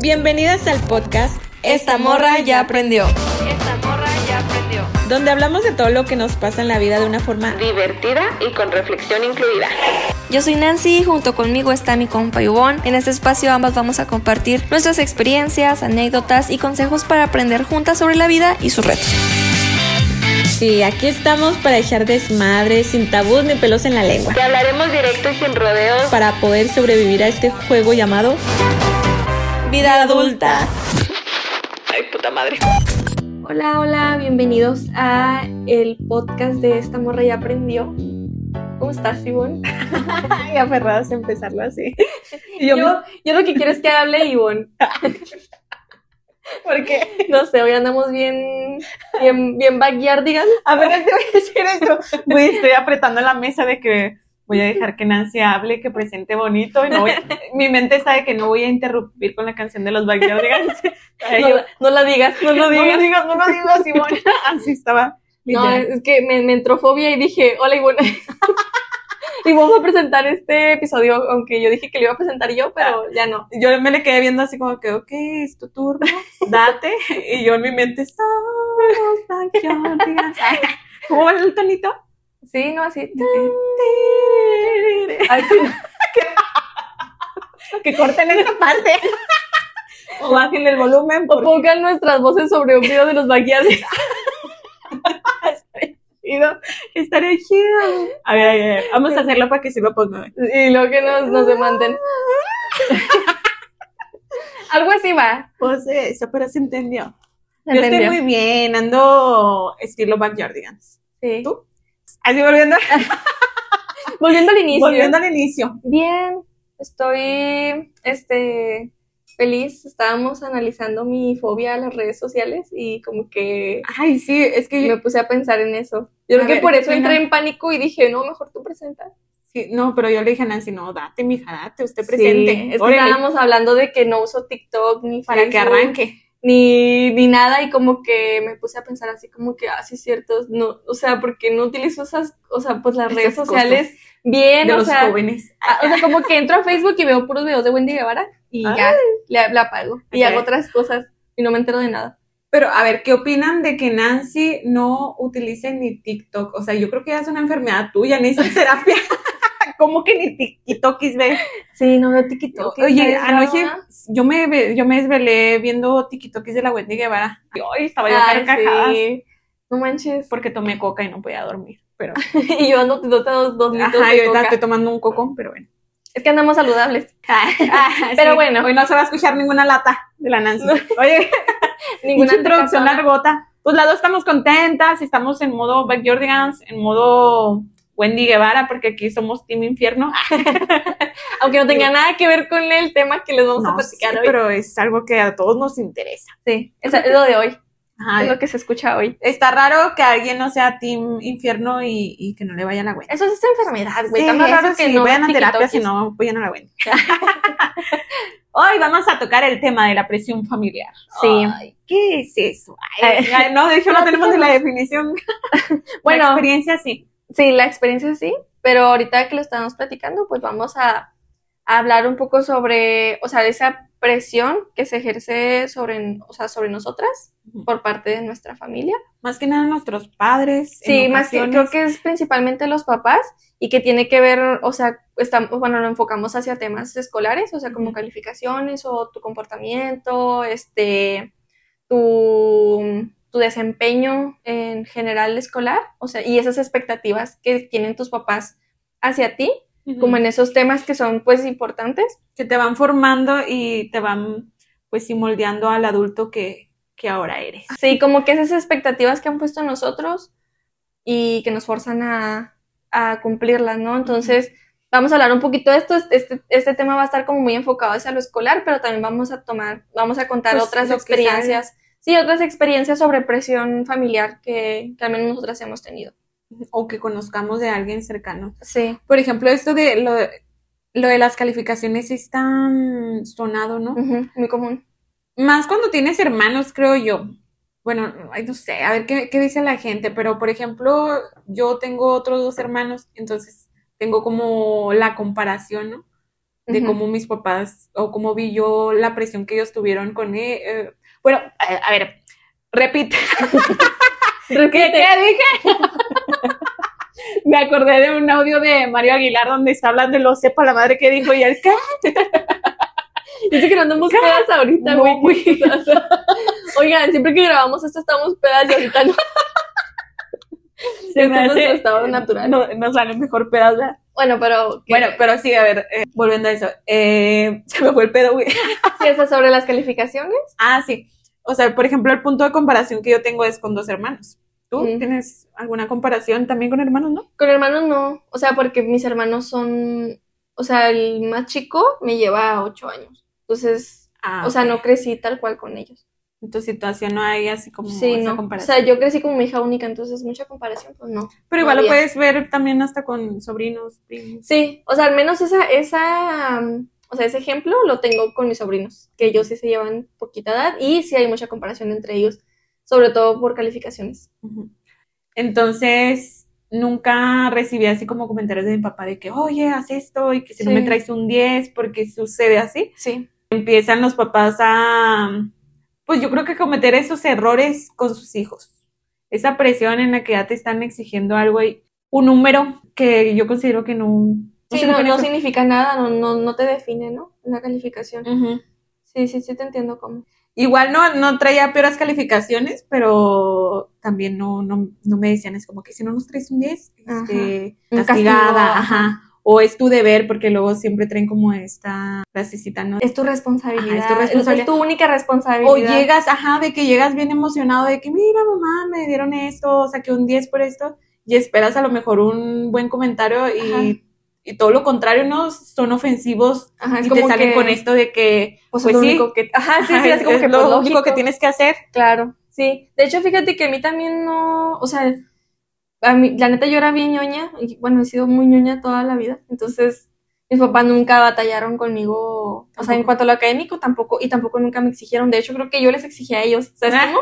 Bienvenidas al podcast Esta morra ya aprendió. Esta morra ya aprendió. donde hablamos de todo lo que nos pasa en la vida de una forma Divertida y con reflexión incluida. Yo soy Nancy, junto conmigo está mi compa Ivonne. En este espacio ambas vamos a compartir nuestras experiencias, anécdotas y consejos para aprender juntas sobre la vida y sus retos. Sí, aquí estamos para echar desmadre, sin tabús ni pelos en la lengua, Te hablaremos directo y sin rodeos. para poder sobrevivir a este juego llamado Vida adulta. Ay, puta madre. Hola, hola, bienvenidos a el podcast de Esta morra ya aprendió. ¿Cómo estás, Ivonne? Ay, aferradas a empezarlo así. Yo, yo, lo que quiero es que hable Ivonne. porque No sé, hoy andamos bien, bien, bien backyardigans. a ver, te voy a decir esto. Güey, estoy apretando la mesa de que voy a dejar que Nancy hable, que presente bonito y no voy a- mi mente de que no voy a interrumpir con la canción de los Backyardigans. Ay, No, no la digas, no lo no digas. lo digas, no lo digas, Simón. Así estaba. No, es que me, me entró fobia y dije, hola Ivonne. y vamos a presentar este episodio, aunque yo dije que lo iba a presentar yo, pero ya no. yo me le quedé viendo así como que, ok, es tu turno, date. Y yo en mi mente, somos Backyardigans. ¿Cómo va el tonito? Sí, no, así. Que corten esta parte. O bajen el volumen o pongan nuestras voces sobre un video de los chido. Estaría chido. A ver, a ver, a ver, vamos a hacerlo para que sí lo ponga. y luego que nos, nos demanden. Algo así va. Pues eso, pero se entendió. Yo ¿Entendió? estoy muy bien, ando estilo Backyardigans. Sí. ¿Tú? Así volviendo, Volviendo al inicio. volviendo al inicio. Bien, estoy este feliz. Estábamos analizando mi fobia a las redes sociales y como que Ay, sí, es que me puse a pensar en eso. Yo creo que ver, por eso ¿qué entré en pánico y dije, no, mejor tú presentas. Sí, no, pero yo le dije a Nancy, no, date, mija, date, usted presente. Sí, es que estábamos hablando de que no uso TikTok ni para que Facebook, arranque. Ni, ni nada y como que me puse a pensar así como que, ah, sí es cierto, no, o sea, porque no utilizo esas, o sea, pues las redes sociales bien, De o los sea, jóvenes. ah, o sea, como que entro a Facebook y veo puros videos de Wendy Guevara y ya, le, le apago y hago otras cosas y no me entero de nada. Pero, a ver, ¿qué opinan de que Nancy no utilice ni TikTok? O sea, yo creo que ya es una enfermedad tuya, necesitas terapia. ¿Cómo que ni TikTokis ves? Sí, no veo TikTok. Oye, anoche yo me, ve- yo me desvelé viendo TikTokis de la Wendy Guevara. Y hoy estaba yo Ay, carcajadas sí. No manches. porque tomé coca y no podía dormir. Pero, y yo ando dos, dos, litros ajá, de yo coca. estoy tomando un cocón, pero bueno. Es que andamos saludables. Pero Sí. bueno, hoy no se va a escuchar ninguna lata de la Nancy. Oye, Ninguna introducción largota. Pues las dos estamos contentas, estamos en modo Backyardigans, en modo Wendy Guevara, porque aquí somos Team Infierno. Aunque no tenga nada que ver con el tema que les vamos a platicar sí, hoy. pero es algo que a todos nos interesa. Sí, es, es lo de hoy. Ajá, Es lo que se escucha hoy. Está raro que alguien no sea Team Infierno y, y que no le vaya a la Wendy. Eso es enfermedad, güey. Sí, Está más raro que no. vayan a terapia si no vayan a la Wendy. Hoy vamos a tocar el tema de la presión familiar. Sí. Ay, ¿Qué es eso? Ay, ay, no, de hecho no tenemos la definición. Bueno. la experiencia sí. Sí, la experiencia sí, pero ahorita que lo estamos platicando, pues vamos a, a hablar un poco sobre, o sea, esa presión que se ejerce sobre, o sea, sobre nosotras por parte de nuestra familia. Más que nada nuestros padres. Sí, más que creo que es principalmente los papás y que tiene que ver, o sea, estamos, bueno, lo enfocamos hacia temas escolares, o sea, como calificaciones o tu comportamiento, este, tu, tu desempeño en general escolar, o sea, y esas expectativas que tienen tus papás hacia ti, como en esos temas que son, pues, importantes. que te van formando y te van, pues, moldeando al adulto que, que ahora eres. Sí, como que esas expectativas que han puesto en nosotros y que nos forzan a, a cumplirlas, ¿no? Entonces, vamos a hablar un poquito de esto. Este, este tema va a estar como muy enfocado hacia lo escolar, pero también vamos a tomar, vamos a contar Pues, otras experiencias. Sí, otras experiencias sobre presión familiar que, que al menos nosotras hemos tenido. O que conozcamos de alguien cercano. Sí. Por ejemplo, esto de lo, lo de las calificaciones es tan sonado, ¿no? Ujú, muy común. Más cuando tienes hermanos, creo yo. Bueno, ay, no sé, a ver qué, qué dice la gente, pero por ejemplo, yo tengo otros dos hermanos, entonces tengo como la comparación, ¿no? de cómo mis papás o cómo vi yo la presión que ellos tuvieron con él. eh, bueno, a, a ver, repite. ¿Qué, Repite. qué dije? Me acordé de un audio de Mario Aguilar donde está hablando y lo sepa la madre que dijo y él, ¿qué? Dice que no andamos pedas ahorita, No, güey. güey. Oigan, siempre que grabamos esto estamos pedas y ahorita no. Se me es estado natural. No, nos sale mejor pedas, ¿verdad? Bueno, pero ¿qué? Bueno, pero sí, a ver, eh, volviendo a eso, eh, se me fue el pedo, güey. ¿sí sobre las calificaciones? Ah, sí. O sea, por ejemplo, el punto de comparación que yo tengo es con dos hermanos. ¿Tú Mm. tienes alguna comparación también con hermanos, no? Con hermanos no, o sea, porque mis hermanos son, o sea, el más chico me lleva ocho años, entonces, Ah, o sea, no crecí tal cual con ellos. En tu situación no hay así como Sí, esa no, o comparación. sea, yo crecí como mi hija única, entonces mucha comparación, pues no. Pero igual lo puedes ver también hasta con sobrinos, primos. Sí, o sea, al menos esa, esa, um, o sea, ese ejemplo lo tengo con mis sobrinos, que ellos sí se llevan poquita edad y sí hay mucha comparación entre ellos, sobre todo por calificaciones. Entonces, nunca recibí así como comentarios de mi papá de que, oye, haz esto y que si no me traes un 10, porque sucede así. Sí, Empiezan los papás a, pues yo creo que cometer esos errores con sus hijos. Esa presión en la que ya te están exigiendo algo y un número que yo considero que no. No sí, no, no significa nada, no, no, no te define, ¿no? Una calificación. Ujú. Sí, sí, sí te entiendo cómo. Igual no, no traía peores calificaciones, pero también no, no, no me decían, es como que si no nos traes un 10, este, castigada, ajá. O es tu deber, porque luego siempre traen como esta frasecita, ¿no? Es tu responsabilidad. Ajá, es tu responsabilidad. Es tu única O responsabilidad. llegas, ajá, de que llegas bien emocionado de que, mira, mamá, me dieron esto, saqué un 10 por esto, y esperas a lo mejor un buen comentario y, y todo lo contrario, ¿no? Son ofensivos Ajá, y te salen que, con esto de que, Pues, pues, es lo sí, único que. Ajá, sí, ajá, sí, es, como que lo pues, único lógico. que tienes que hacer. Claro, sí. De hecho, fíjate que a mí también no, o sea, a mí, la neta yo era bien ñoña, y bueno, he sido muy ñoña toda la vida, entonces mis papás nunca batallaron conmigo, o sea, en cuanto a lo académico tampoco, y tampoco nunca me exigieron, de hecho creo que yo les exigía a ellos, ¿sabes Ah. cómo?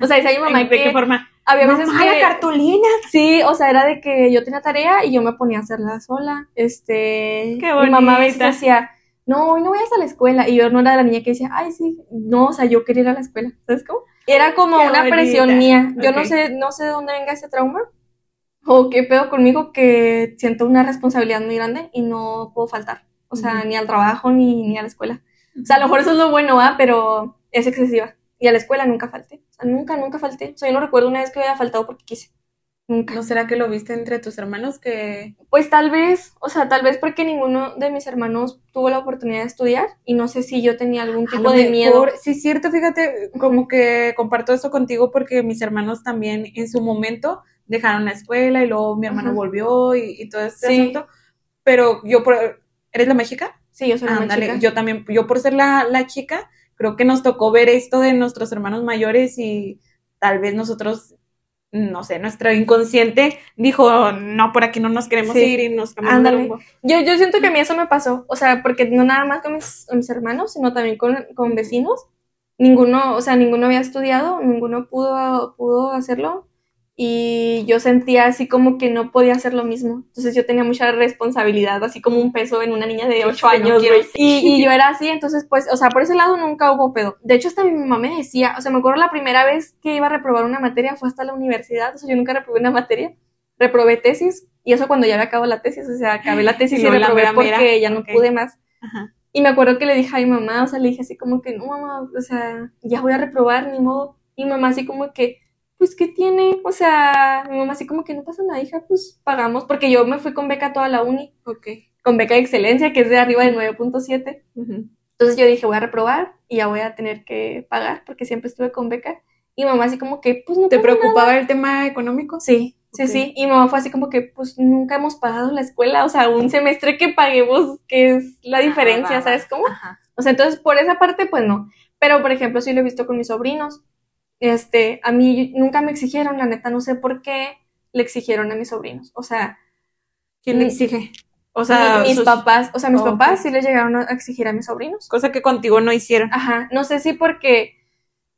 O sea, decía mi mamá ¿De qué que forma? había veces Mamá, la que, cartulina. sí, o sea, era de que yo tenía tarea y yo me ponía a hacerla sola, este, Qué mi mamá a veces decía, no, hoy no vayas a la escuela, y yo no era de la niña que decía, ay, sí, no, o sea, yo quería ir a la escuela, ¿sabes cómo? Era como Qué una presión mía. Yo no sé, no sé de dónde venga ese trauma o qué pedo conmigo que siento una responsabilidad muy grande y no puedo faltar. O sea, Ujú. ni al trabajo ni, ni a la escuela. O sea, a lo mejor eso es lo bueno, ¿ah? Pero es excesiva. Y a la escuela nunca falté. O sea, nunca, nunca falté. O sea, yo no recuerdo una vez que haya faltado porque quise. Nunca. ¿No será que lo viste entre tus hermanos que Pues tal vez, o sea, tal vez porque ninguno de mis hermanos tuvo la oportunidad de estudiar y no sé si yo tenía algún tipo de miedo. mejor- Sí, es cierto, fíjate, como que comparto eso contigo porque mis hermanos también en su momento dejaron la escuela y luego mi hermano volvió y, y todo este Sí. asunto. Pero yo, por, ¿eres la más chica? Sí, yo soy la chica. yo también, yo por ser la, la chica, creo que nos tocó ver esto de nuestros hermanos mayores y tal vez nosotros, no sé, nuestro inconsciente dijo, no, por aquí no nos queremos Sí. ir y nos Ándale. Yo, yo siento que a mí eso me pasó, o sea, porque no nada más con mis, con mis hermanos, sino también con, con vecinos. Ninguno, o sea, ninguno había estudiado, ninguno pudo, pudo hacerlo. Y yo sentía así como que no podía hacer lo mismo. Entonces yo tenía mucha responsabilidad, así como un peso en una niña de 8 que no años, güey. Y, y yo era así, entonces pues, o sea, por ese lado nunca hubo pedo. De hecho, hasta mi mamá me decía, o sea, me acuerdo la primera vez que iba a reprobar una materia fue hasta la universidad, o sea, yo nunca reprobé una materia. Reprobé tesis, y eso cuando ya había acabado la tesis, o sea, acabé la tesis Y y, reprobé mera, mera. porque ya no pude más. Ajá. Y me acuerdo que le dije a mi mamá, o sea, le dije así como que, no, mamá, o sea, ya voy a reprobar, ni modo. Y mi mamá así como que, pues, ¿qué tiene? O sea, mi mamá así como que no pasa nada, hija, pues pagamos, porque yo me fui con beca toda la uni, Ok. con beca de excelencia, que es de arriba del 9.7. Ujú. Entonces yo dije, voy a reprobar y ya voy a tener que pagar, porque siempre estuve con beca. Y mamá así como que, pues, no ¿Te pasa nada. preocupaba el tema económico? Sí, sí, Ok. sí. Y mamá fue así como que, pues nunca hemos pagado la escuela, o sea, un semestre que paguemos, que es la diferencia, ¿sabes cómo? Ajá. O sea, entonces por esa parte, pues no. Pero, por ejemplo, sí lo he visto con mis sobrinos. Este, a mí nunca me exigieron, la neta, no sé por qué le exigieron a mis sobrinos. O sea, ¿Quién le exige? O sea, mi- mis sus- papás, o sea, mis papás sí les llegaron a exigir a mis sobrinos. cosa que contigo no hicieron. Ajá, no sé si porque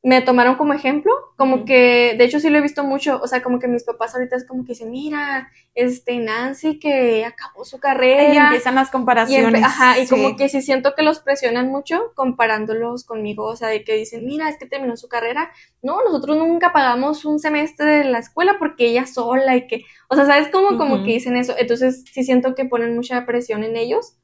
me tomaron como ejemplo, como que, de hecho sí lo he visto mucho, o sea, como que mis papás ahorita es como que dicen, mira, este Nancy que acabó su Y carrera. empiezan las Y, comparaciones. empe- ajá, y sí. como que sí siento que los presionan mucho comparándolos conmigo, o sea, de que dicen, mira, es que terminó su carrera. No, nosotros nunca pagamos un semestre de la escuela porque ella sola y que, o sea, ¿sabes cómo? Como que dicen eso. Entonces sí siento que ponen mucha presión en ellos.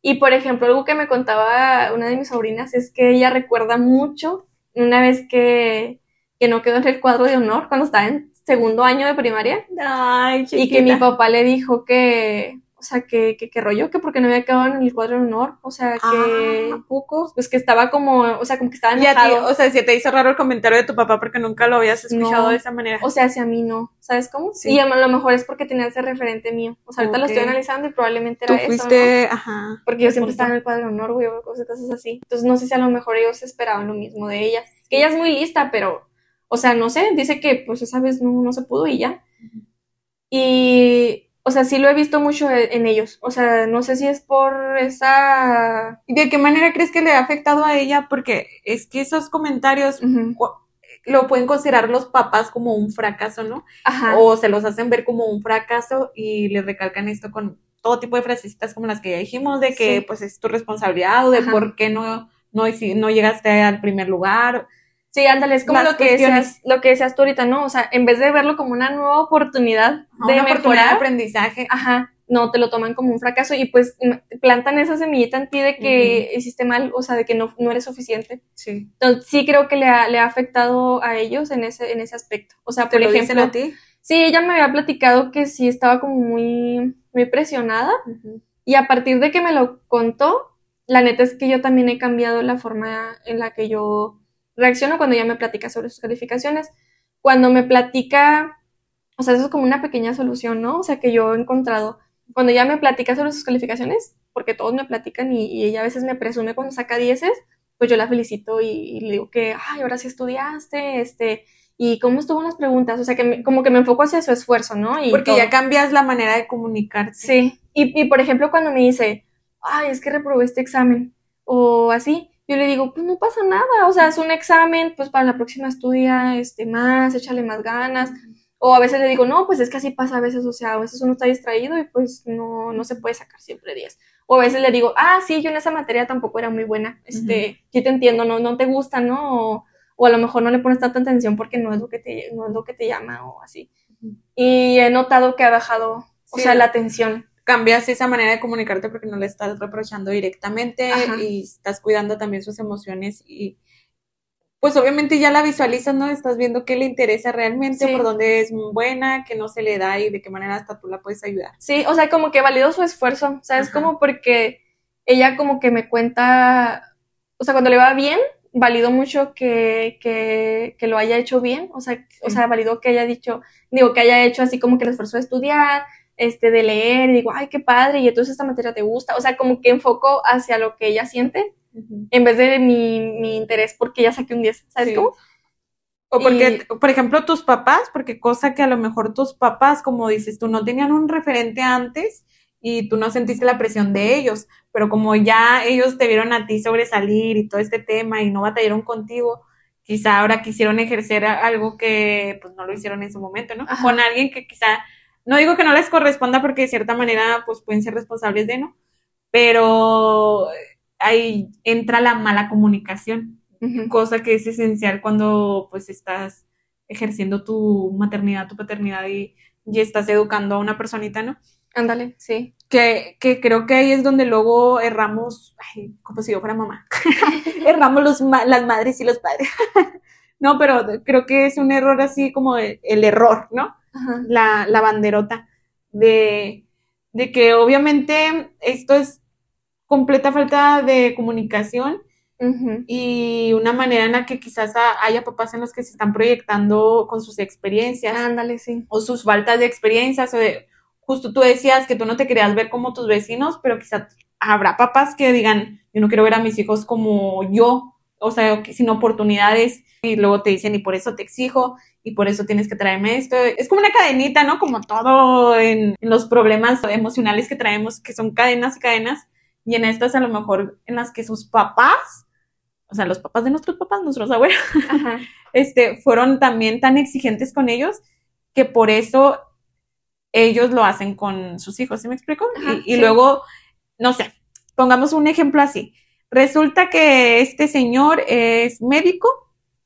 Y por ejemplo, algo que me contaba una de mis sobrinas es que ella recuerda mucho una vez que, que no quedó en el cuadro de honor cuando estaba en segundo año de primaria. Ay, y que mi papá le dijo que, o sea, que, que, que rollo, que porque no había quedado en el cuadro de honor, o sea, que, Ah, ¿a poco? pues que estaba como, o sea, como que estaba Y a ti, enojado. o sea, si te hizo raro el comentario de tu papá porque nunca lo habías escuchado No. de esa manera. O sea, hacia mí no, ¿sabes cómo? Sí. Y a lo mejor es porque tenía ese referente mío. O sea, ahorita lo estoy analizando y probablemente Tú era eso, ¿no? fuiste, ajá. Porque yo siempre estaba en el cuadro de honor, güey, o cosas, cosas así. Entonces no sé si a lo mejor ellos esperaban lo mismo de ella. Que ella es muy lista, pero, o sea, no sé, dice que pues esa vez no, no se pudo y ya. Y, o sea, sí lo he visto mucho e- en ellos. O sea, no sé si es por esa... ¿Y de qué manera crees que le ha afectado a ella? Porque es que esos comentarios lo pueden considerar los papás como un fracaso, ¿no? Ajá. O se los hacen ver como un fracaso y le recalcan esto con todo tipo de frasecitas como las que ya dijimos, de que Sí. pues es tu responsabilidad o de Ajá. por qué no, no, no llegaste al primer lugar. Sí, ándale, es como Las lo que, decías, lo que decías tú ahorita, ¿no? O sea, en vez de verlo como una nueva oportunidad de una oportunidad de mejorar, aprendizaje. Ajá, no, te lo toman como un fracaso y pues plantan esa semillita en ti de que hiciste mal, o sea, de que no, no eres suficiente. Sí. Entonces, sí creo que le ha, le ha afectado a ellos en ese, en ese aspecto. O sea, ¿Te por lo dicen ejemplo, a ti? sí, ella me había platicado que sí estaba como muy, muy presionada y a partir de que me lo contó, la neta es que yo también he cambiado la forma en la que yo reacciono cuando ella me platica sobre sus calificaciones. Cuando me platica, o sea, eso es como una pequeña solución, ¿no? O sea, que yo he encontrado. Cuando ella me platica sobre sus calificaciones, porque todos me platican y, y ella a veces me presume cuando saca dieces, pues yo la felicito y, y le digo que, ay, ahora sí estudiaste, este, y cómo estuvo en las preguntas, o sea, que me- como que me enfoco hacia su esfuerzo, ¿no? Y Porque todo. ya cambias la manera de comunicarte. Sí, y, y por ejemplo cuando me dice, ay, es que reprobé este examen, o así, yo le digo, pues no pasa nada, o sea, es un examen, pues para la próxima estudia este, más, échale más ganas, o a veces le digo, no, pues es que así pasa a veces, o sea, a veces uno está distraído y pues no, no se puede sacar siempre 10. O a veces le digo, ah, sí, yo en esa materia tampoco era muy buena, este, yo te entiendo, no, no te gusta, ¿no? O, o a lo mejor no le pones tanta atención porque no es lo que te, no es lo que te llama o así. Y he notado que ha bajado, o sea, la atención. Cambias esa manera de comunicarte porque no le estás reprochando directamente Ajá. y estás cuidando también sus emociones y pues obviamente ya la visualizas, ¿no? Estás viendo qué le interesa realmente, Sí. por dónde es buena, qué no se le da y de qué manera hasta tú la puedes ayudar. Sí, o sea, como que validó su esfuerzo, ¿sabes? Ajá. Como porque ella como que me cuenta, o sea, cuando le va bien, validó mucho que, que, que lo haya hecho bien, o sea, o sea, validó que haya dicho, digo, que haya hecho así como que el esfuerzo de estudiar, este, de leer, y digo, ay, qué padre, y entonces esta materia te gusta, o sea, como que enfoco hacia lo que ella siente, en vez de mi, mi interés porque ya saqué un 10, ¿sabes Sí. cómo? O porque, por ejemplo, tus papás, porque cosa que a lo mejor tus papás, como dices tú, no tenían un referente antes y tú no sentiste la presión de ellos, pero como ya ellos te vieron a ti sobresalir y todo este tema y no batallaron contigo, quizá ahora quisieron ejercer algo que pues no lo hicieron en su momento, ¿no? Ajá. Con alguien que quizá, no digo que no les corresponda porque de cierta manera pues pueden ser responsables de, ¿no? Pero ahí entra la mala comunicación cosa que es esencial cuando pues estás ejerciendo tu maternidad, tu paternidad y, y estás educando a una personita, ¿no? Ándale, sí. Que, que creo que ahí es donde luego erramos, ay, como si yo fuera mamá, erramos los, ma- las madres y los padres. no, pero creo que es un error así como el, el error, ¿no? Ajá. La, la banderota de, de que obviamente esto es completa falta de comunicación y una manera en la que quizás ha- haya papás en los que se están proyectando con sus experiencias Ándale, sí. o sus faltas de experiencias o de, justo tú decías que tú no te querías ver como tus vecinos, pero quizás habrá papás que digan, yo no quiero ver a mis hijos como yo, o sea, sin oportunidades y luego te dicen y por eso te exijo y por eso tienes que traerme esto. Es como una cadenita, ¿no? Como todo en, en los problemas emocionales que traemos, que son cadenas y cadenas, y en estas a lo mejor en las que sus papás o sea, los papás de nuestros papás, nuestros abuelos, Ajá. este, fueron también tan exigentes con ellos que por eso ellos lo hacen con sus hijos, ¿sí me explico? Ajá, y y sí. luego, no sé, pongamos un ejemplo así. Resulta que este señor es médico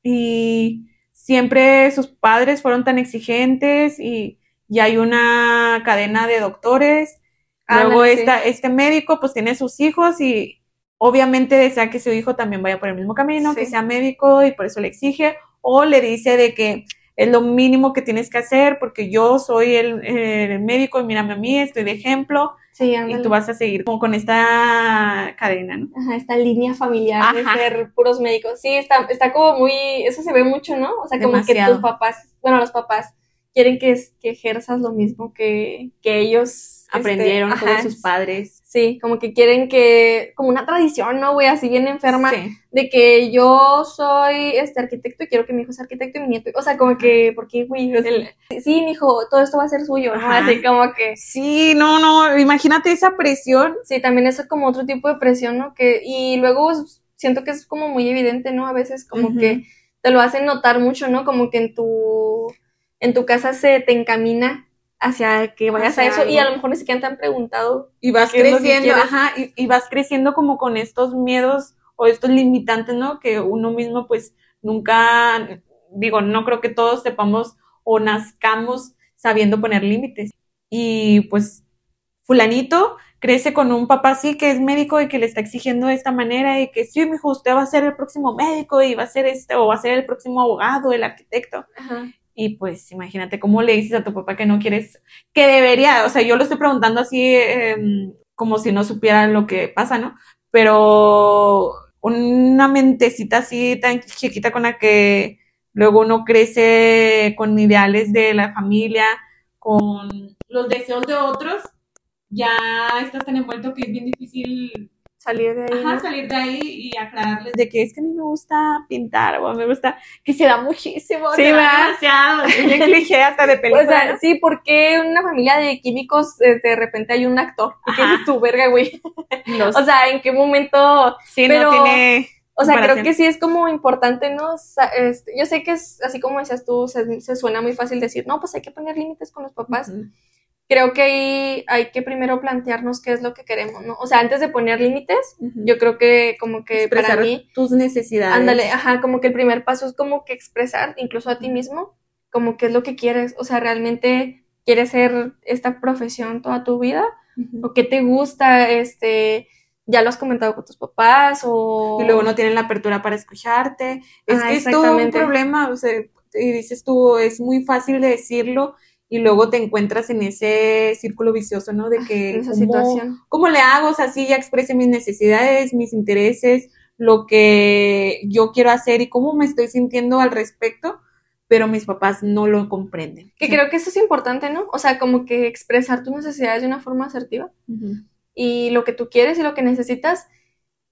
y siempre sus padres fueron tan exigentes y, y hay una cadena de doctores. Luego Ándale, sí. esta- este médico pues tiene sus hijos y obviamente desea que su hijo también vaya por el mismo camino, Sí. que sea médico y por eso le exige o le dice de que es lo mínimo que tienes que hacer porque yo soy el, el médico y mírame a mí, estoy de ejemplo Sí, y ándale. tú vas a seguir como con esta cadena, ¿no? Ajá, esta línea familiar de Ajá. ser puros médicos. Sí, está, está como muy, eso se ve mucho, ¿no? O sea, como que tus papás, bueno, los papás quieren que, que ejerzas lo mismo que, que ellos este, Aprendieron ajá, todos sus padres. Sí, como que quieren que, como una tradición, ¿no, güey? Así bien enferma, Sí. de que yo soy este arquitecto y quiero que mi hijo sea arquitecto y mi nieto. O sea, como que, ¿por qué, güey? O sea, El- sí, mi hijo, todo esto va a ser suyo, ¿no? Ajá. Así como que. Sí, no, no, imagínate esa presión. Sí, también eso es como otro tipo de presión, ¿no? Que, y luego siento que es como muy evidente, ¿no? A veces como que te lo hacen notar mucho, ¿no? Como que en tu, en tu casa se te encamina hacia que vayas Hacia a eso y a lo mejor ni siquiera te han preguntado. Y vas ¿Qué es lo que creciendo, ajá, y, y vas creciendo como con estos miedos o estos limitantes, ¿no? Que uno mismo pues nunca, digo, no creo que todos sepamos o nazcamos sabiendo poner límites. Y pues fulanito crece con un papá así que es médico y que le está exigiendo de esta manera y que sí, mijo, usted va a ser el próximo médico y va a ser este o va a ser el próximo abogado, el arquitecto. Ajá. Y pues imagínate cómo le dices a tu papá que no quieres, que debería, o sea, yo lo estoy preguntando así em, como si no supiera lo que pasa, ¿no? Pero una mentecita así tan chiquita con la que luego uno crece con ideales de la familia, con los deseos de otros, ya estás tan envuelto que es bien difícil Salir de ahí. Ajá, ¿no? salir de ahí y aclararles de que es que a mí me gusta pintar o me gusta que se da muchísimo, Sí, ¿verdad? demasiado, es bien cliché hasta de O película. sea, ¿no? sí, porque en una familia de químicos este, de repente hay un actor? ¿Y qué es tu verga, güey? Los- O sea, ¿en qué momento sí, pero- no tiene O sea, creo que sí es como importante, ¿no? Este, yo sé que es así como decías tú, se, se suena muy fácil decir, no, pues hay que poner límites con los papás. Creo que ahí hay que primero plantearnos qué es lo que queremos, ¿no? O sea, antes de poner límites, yo creo que como que expresar para mí, tus necesidades. ándale, ajá, como que el primer paso es como que expresar, incluso a ti mismo, como qué es lo que quieres. O sea, realmente quieres ser esta profesión toda tu vida o qué te gusta, este, ya lo has comentado con tus papás o... Y luego no tienen la apertura para escucharte. Es Ah, que es todo un problema, o sea, y dices tú, es muy fácil de decirlo y luego te encuentras en ese círculo vicioso, ¿no? De que en esa ¿cómo- situación. ¿Cómo le hago? O sea, sí, ya expresé mis necesidades, mis intereses, lo que yo quiero hacer y cómo me estoy sintiendo al respecto, pero mis papás no lo comprenden. Que creo que eso es importante, ¿no? O sea, como que expresar tus necesidades de una forma asertiva Ujú. y lo que tú quieres y lo que necesitas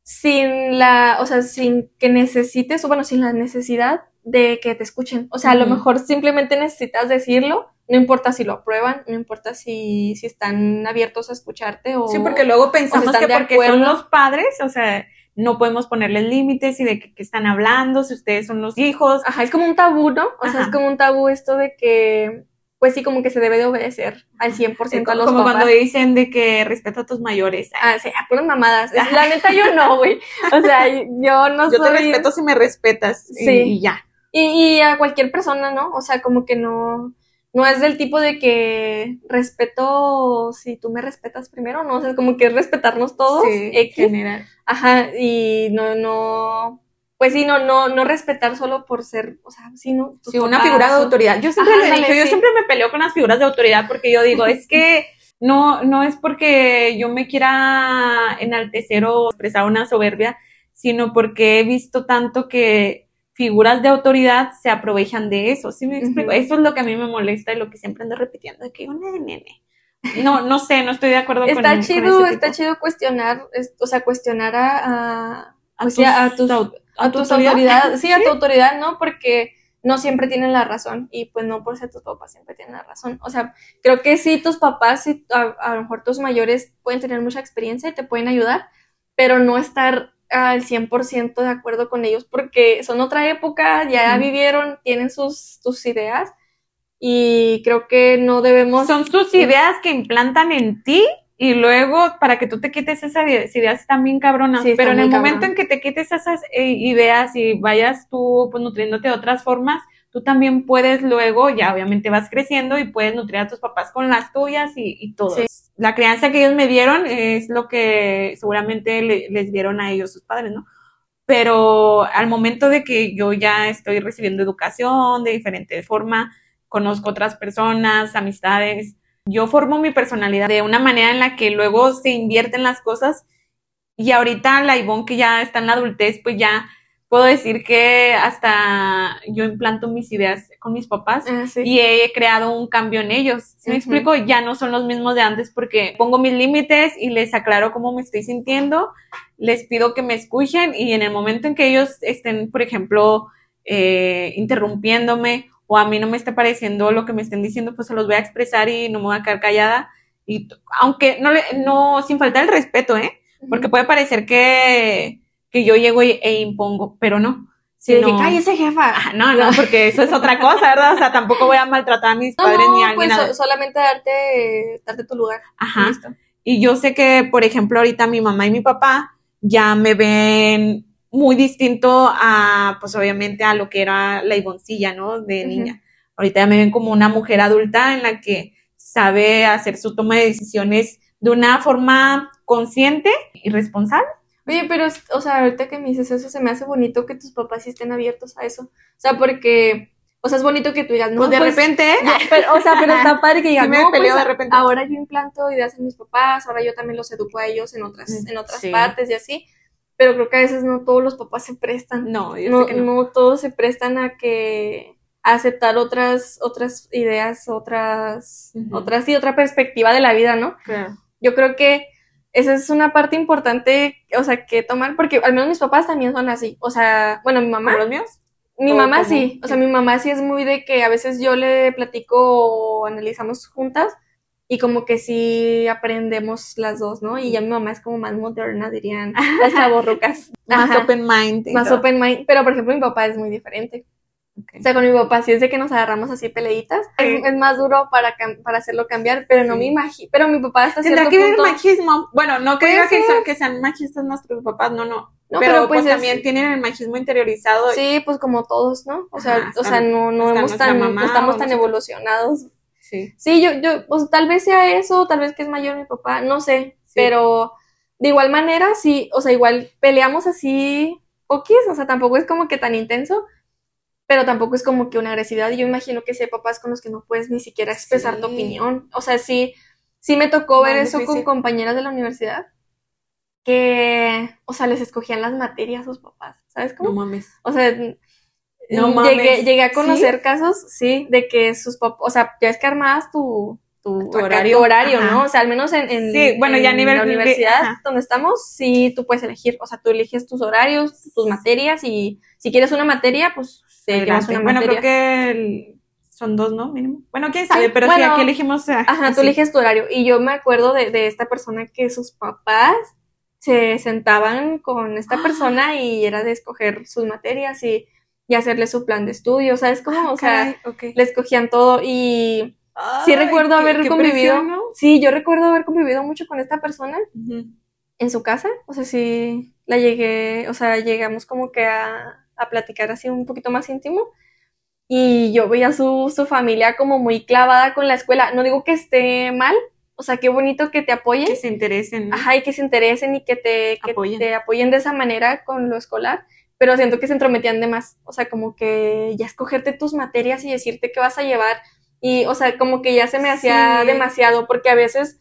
sin la, o sea, sin que necesites, o bueno, sin la necesidad de que te escuchen. O sea, a lo mejor simplemente necesitas decirlo, no importa si lo aprueban, no importa si, si están abiertos a escucharte o... Sí, porque luego pensamos que porque son acuerdo. los padres, o sea, no podemos ponerles límites y de qué están hablando, si ustedes son los hijos. Ajá, es como un tabú, ¿no? O sea, es como un tabú esto de que, pues sí, como que se debe de obedecer al 100% a los como papás. cuando dicen de que respeto a tus mayores. Ah, sí, a puras mamadas. Es- La neta yo no, güey. O sea, yo no Yo te soy... respeto si me respetas. y- Sí. y ya. Y, y a cualquier persona, ¿no? O sea, como que no... No es del tipo de que respeto si tú me respetas primero, ¿no? O sea, como que es respetarnos todos, Sí, X. general. Ajá, y no, no... Pues sí, no, no, no respetar solo por ser, o sea, sí, ¿no? Tus Sí, una figura de autoridad. Yo siempre Ajá, le yo siempre me peleo con las figuras de autoridad porque yo digo, es que no, no es porque yo me quiera enaltecer o expresar una soberbia, sino porque he visto tanto que figuras de autoridad se aprovechan de eso. ¿Sí me explico? Ujú. Eso es lo que a mí me molesta y lo que siempre ando repitiendo, de que una nene. No, no sé, no estoy de acuerdo con Está con chido, ese está tipo. chido cuestionar, es- o sea, cuestionar a, a, A pues a tus tus, a tus autoridades, sí, a tu autoridad, ¿no? Porque no siempre tienen la razón y pues no por ser tus papás siempre tienen la razón. O sea, creo que sí, tus papás y a, a lo mejor tus mayores pueden tener mucha experiencia y te pueden ayudar, pero no estar al 100% de acuerdo con ellos porque son otra época, ya Ujú. vivieron, tienen sus, sus ideas y creo que no debemos... Son tus ideas que implantan en ti y luego para que tú te quites esas ide- ideas están bien cabronas. Sí, Pero en el muy momento cabrón. en que te quites esas eh, ideas y vayas tú pues, nutriéndote de otras formas, tú también puedes luego, ya obviamente vas creciendo y puedes nutrir a tus papás con las tuyas y, y todo. Sí. La crianza que ellos me dieron es lo que seguramente le- les dieron a ellos sus padres, ¿no? Pero al momento de que yo ya estoy recibiendo educación de diferente forma, conozco otras personas, amistades, yo formo mi personalidad de una manera en la que luego se invierten las cosas y ahorita la Ivonne que ya está en la adultez, pues ya puedo decir que hasta yo implanto mis ideas con mis papás Ah, sí. y he creado un cambio en ellos. ¿Sí me explico? Ya no son los mismos de antes porque pongo mis límites y les aclaro cómo me estoy sintiendo, les pido que me escuchen y en el momento en que ellos estén, por ejemplo, eh, interrumpiéndome o a mí no me está pareciendo lo que me estén diciendo, pues se los voy a expresar y no me voy a quedar callada. Y aunque no le, no, sin faltar el respeto, ¿eh? Porque puede parecer que, que yo llego y- e impongo, pero no. Que Sino- cállese, jefa. Ah, no, no, porque eso es otra cosa, ¿verdad? O sea, tampoco voy a maltratar a mis No, padres ni a no, pues so- solamente darte, darte tu lugar. Ajá. Listo. Y yo sé que, por ejemplo, ahorita mi mamá y mi papá ya me ven muy distinto a, pues obviamente, a lo que era la Ivoncilla, ¿no? De niña. Ahorita ya me ven como una mujer adulta en la que sabe hacer su toma de decisiones de una forma consciente y responsable. Oye, pero, o sea, ahorita que me dices eso, se me hace bonito que tus papás sí estén abiertos a eso. O sea, porque, o sea, es bonito que tú digas, no, Pues de pues, repente, ¿eh? ya, pero, o sea, pero está padre que digan, Sí me no, pues, de repente. ahora yo implanto ideas en mis papás, ahora yo también los educo a ellos en otras, Mm, en otras sí. partes y así. Pero creo que a veces no todos los papás se prestan. no, yo No, sé que no. no todos se prestan a que a aceptar otras, otras ideas, otras, Ujú. otras y otra perspectiva de la vida, ¿no? Claro. Yo creo que esa es una parte importante, o sea, que tomar, porque al menos mis papás también son así. O sea, bueno, mi mamá, ¿Como los míos? mi mamá sí, o sea, mi mamá sí es muy de que a veces yo le platico o analizamos juntas y como que sí aprendemos las dos, ¿no? Y ya mi mamá es como más moderna, dirían las chavorrucas. Más open mind. más todo. open mind, pero por ejemplo mi papá es muy diferente. O sea, con mi papá sí es de que nos agarramos así peleitas. Es, más duro para, para hacerlo cambiar, pero no me imagino. Pero mi papá hasta Tendrá cierto que punto. machismo. Bueno, no que diga que, son- que sean machistas nuestros papás, no, no. No, pero, pero, pues, pues es- también tienen el machismo interiorizado. Sí, pues como todos, ¿no? O sea, Ajá, o sea, no, no hemos tan, mamá no estamos tan evolucionados. Sí. Sí, yo, yo, pues tal vez sea eso, tal vez que es mayor mi papá, no sé, Sí. pero de igual manera, sí, o sea, igual peleamos así, poquis, o sea, tampoco es como que tan intenso, pero tampoco es como que una agresividad, y yo imagino que sí hay papás con los que no puedes ni siquiera expresar tu opinión, o sea, sí, sí me tocó ver eso con compañeras de la universidad, que, o sea, les escogían las materias a sus papás, ¿sabes cómo? No mames. O sea, No llegué, mames. llegué a ¿Sí? conocer casos, sí, de que sus papás, o sea, ya es que armabas tu, tu, horario. horario, Ajá. ¿no? O sea, al menos en, en, Sí, bueno, ya a nivel la universidad ajá. donde estamos, sí, tú puedes elegir, o sea, tú eliges tus horarios, tus materias y si quieres una materia, pues Bueno, materia. creo que el- son dos, ¿no? Mínimo. Bueno, quién sabe, Sí, pero sí, aquí elegimos. ah, Ajá, tú eliges tu horario. Y yo me acuerdo de, de esta persona que sus papás se sentaban con esta persona y era de escoger sus materias y, y hacerle su plan de estudio, ¿sabes cómo? O sea, le escogían todo y sí recuerdo qué- haber qué convivido. presión, ¿no? Sí, yo recuerdo haber convivido mucho con esta persona en su casa. O sea, sí la llegué, o sea, llegamos como que a, a platicar así un poquito más íntimo. Y yo veía su, su familia como muy clavada con la escuela. No digo que esté mal, o sea, qué bonito que te apoyen. Que se interesen. ¿no? Ajá, y que se interesen y que te, que Apoyen. te apoyen de esa manera con lo escolar, pero siento que se entrometían de más, o sea, como que ya escogerte tus materias y decirte qué vas a llevar, y, o sea, como que ya se me hacía Sí. demasiado, porque a veces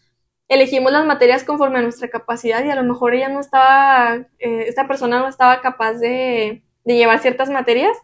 elegimos las materias conforme a nuestra capacidad y a lo mejor ella no estaba, eh, esta persona no estaba capaz de, de llevar ciertas materias,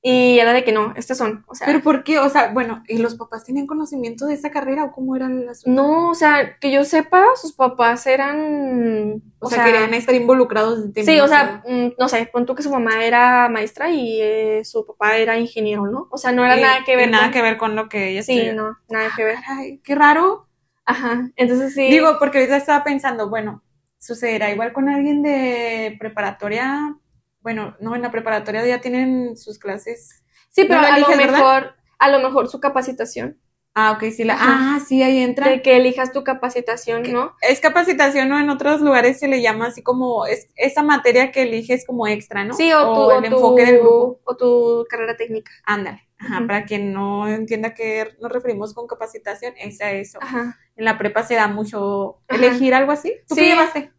y era de que no, estas son, o sea, Pero ¿por qué? O sea, bueno, ¿y los papás tenían conocimiento de esa carrera o cómo eran las no, o sea, que yo sepa, sus papás eran, O, sea, querían estar involucrados desde Sí, o sea, mm, no sé, pon tú que su mamá era maestra y eh, su papá era ingeniero, ¿no? O sea, no era Y- nada que ver nada con- que ver con lo que ella Sí, estudió. no, nada que ver. Caray, qué raro. Ajá, entonces sí. Digo, porque ahorita estaba pensando, bueno, sucederá igual con alguien de preparatoria. Bueno, no, en la preparatoria ya tienen sus clases. Sí, pero No a lo mejor, a lo mejor su capacitación. Ah, ok, sí, la, Ajá. ah, sí, ahí entra. De que elijas tu capacitación, ¿no? Es capacitación, ¿no? En otros lugares se le llama así como, es, esa materia que eliges como extra, ¿no? Sí, o, tu, el o tu- enfoque del grupo. o tu carrera técnica. Ándale. Ajá, para quien no entienda qué nos referimos con capacitación, es a eso. Ajá. En la prepa se da mucho Ajá. elegir algo así. ¿Tú Sí. qué llevaste?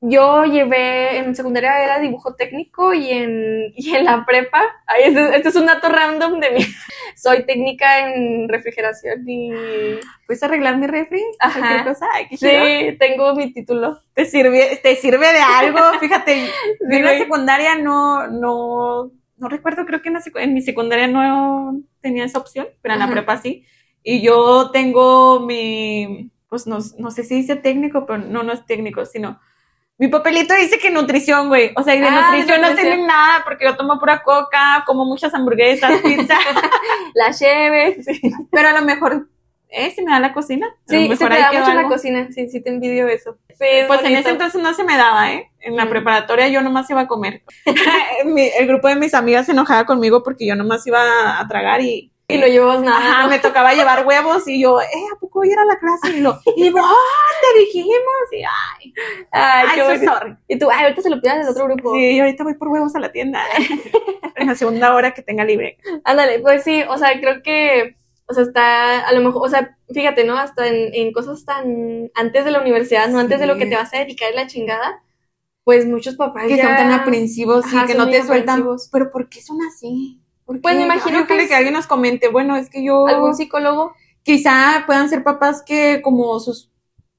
Yo llevé, en secundaria era dibujo técnico y en, y en la prepa, este, este es un dato random de mí, soy técnica en refrigeración y ¿Puedes arreglar mi refri? Ajá. Cosa. Ay, sí, tengo mi título. ¿Te sirve, te sirve de algo? Fíjate, yo en la secundaria no, no, no recuerdo, creo que en, la en mi secundaria no tenía esa opción, pero en la prepa sí. Y yo tengo mi, pues no, no sé si dice técnico, pero no, no es técnico, sino mi papelito dice que nutrición, güey. O sea, y de Ah, nutrición no tienen nada porque yo tomo pura coca, como muchas hamburguesas, pizza, La sí, pero a lo mejor, eh, se me da la cocina. Sí se ahí da mucho la cocina, sí, sí te envidio eso. Sí, es Pues en ese entonces no se me daba, ¿eh? En la Mm. preparatoria yo nomás iba a comer. Mi- el grupo de mis amigas se enojaba conmigo porque yo nomás iba a tragar y, Y no llevas nada. ajá, me tocaba llevar huevos y yo, eh, ¿a poco voy a ir a la clase? Y lo, ¿y dónde dijimos? Y, ay, Ay, ay, qué so sorry. Y tú, ay, ahorita se lo pidas del otro grupo. Sí, ahorita voy por huevos a la tienda. en la segunda hora que tenga libre. Ándale, pues sí, o sea, creo que, o sea, está, a lo mejor, o sea, fíjate, ¿no? Hasta en, en cosas tan antes de la universidad, no antes de lo que Sí. te vas a dedicar en la chingada, pues muchos papás Que ya... son tan aprensivos y que no te sueltan. Pero ¿por qué son así? ¿Por Pues me imagino que que es- alguien nos comente. Bueno, es que yo... ¿Algún psicólogo? quizá puedan ser papás que como sus,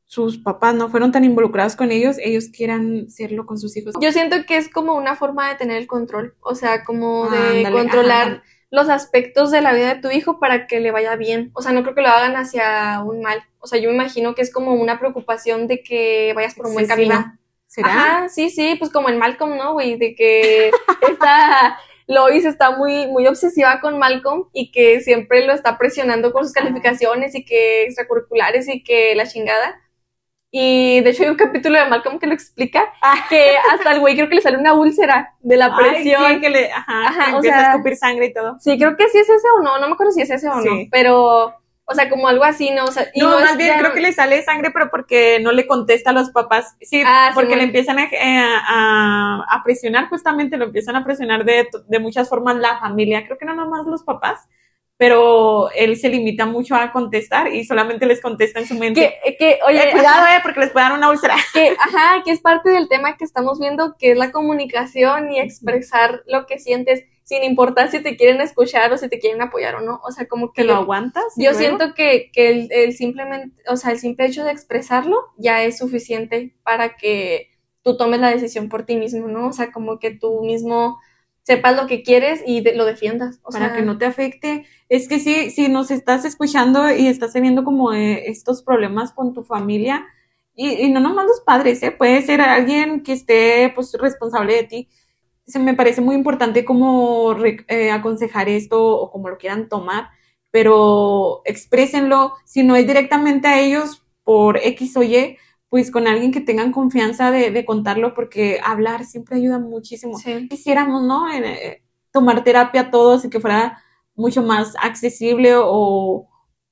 sus papás no fueron tan involucrados con ellos, ellos quieran serlo con sus hijos. Yo siento que es como una forma de tener el control, o sea, como de Ándale, controlar los aspectos de la vida de tu hijo para que le vaya bien. O sea, no creo que lo hagan hacia un mal. O sea, yo me imagino que es como una preocupación de que vayas por un buen Excesiva. camino. ¿Será? Ajá, sí, sí, pues como en Malcolm, ¿no, güey? De que esta Lois está muy, muy obsesiva con Malcolm y que siempre lo está presionando con sus calificaciones y que extracurriculares y que la chingada. Y de hecho hay un capítulo de Malcolm que lo explica, Ah. que hasta el güey creo que le sale una úlcera de la Ay, presión. sí, que le, ajá, Ajá, que o empieza sea- a escupir sangre y todo. Sí, creo que sí es ese o no, no me acuerdo si es ese o no, Sí. pero, o sea, como algo así, ¿no? O sea, y no, no más bien creo que le sale sangre, pero porque no le contesta a los papás. Sí, Ah, porque le empiezan a, eh, a, a presionar, justamente lo empiezan a presionar de, de muchas formas la familia. Creo que no nomás los papás, pero él se limita mucho a contestar y solamente les contesta en su mente. que, que, oye, Eh, cuidado, eh, porque les puede dar una úlcera. que, ajá, que es parte del tema que estamos viendo, que es la comunicación y expresar lo que sientes, sin importar si te quieren escuchar o si te quieren apoyar o no. O sea, como que ¿Que lo aguantas? yo luego? siento que, que el, el simplemente, o sea, el simple hecho de expresarlo ya es suficiente para que tú tomes la decisión por ti mismo, ¿no? O sea, como que tú mismo sepas lo que quieres y de- lo defiendas. O para sea, que no te afecte. Es que sí, si nos estás escuchando y estás teniendo como eh, estos problemas con tu familia, y, y no nomás los padres, ¿eh? puede ser alguien que esté pues responsable de ti. Se me parece muy importante como eh, aconsejar esto o como lo quieran tomar, pero exprésenlo, si no es directamente a ellos por X o Y, pues con alguien que tengan confianza de, de contarlo, porque hablar siempre ayuda muchísimo Sí. quisiéramos, ¿no? En, eh, tomar terapia todos y que fuera mucho más accesible o,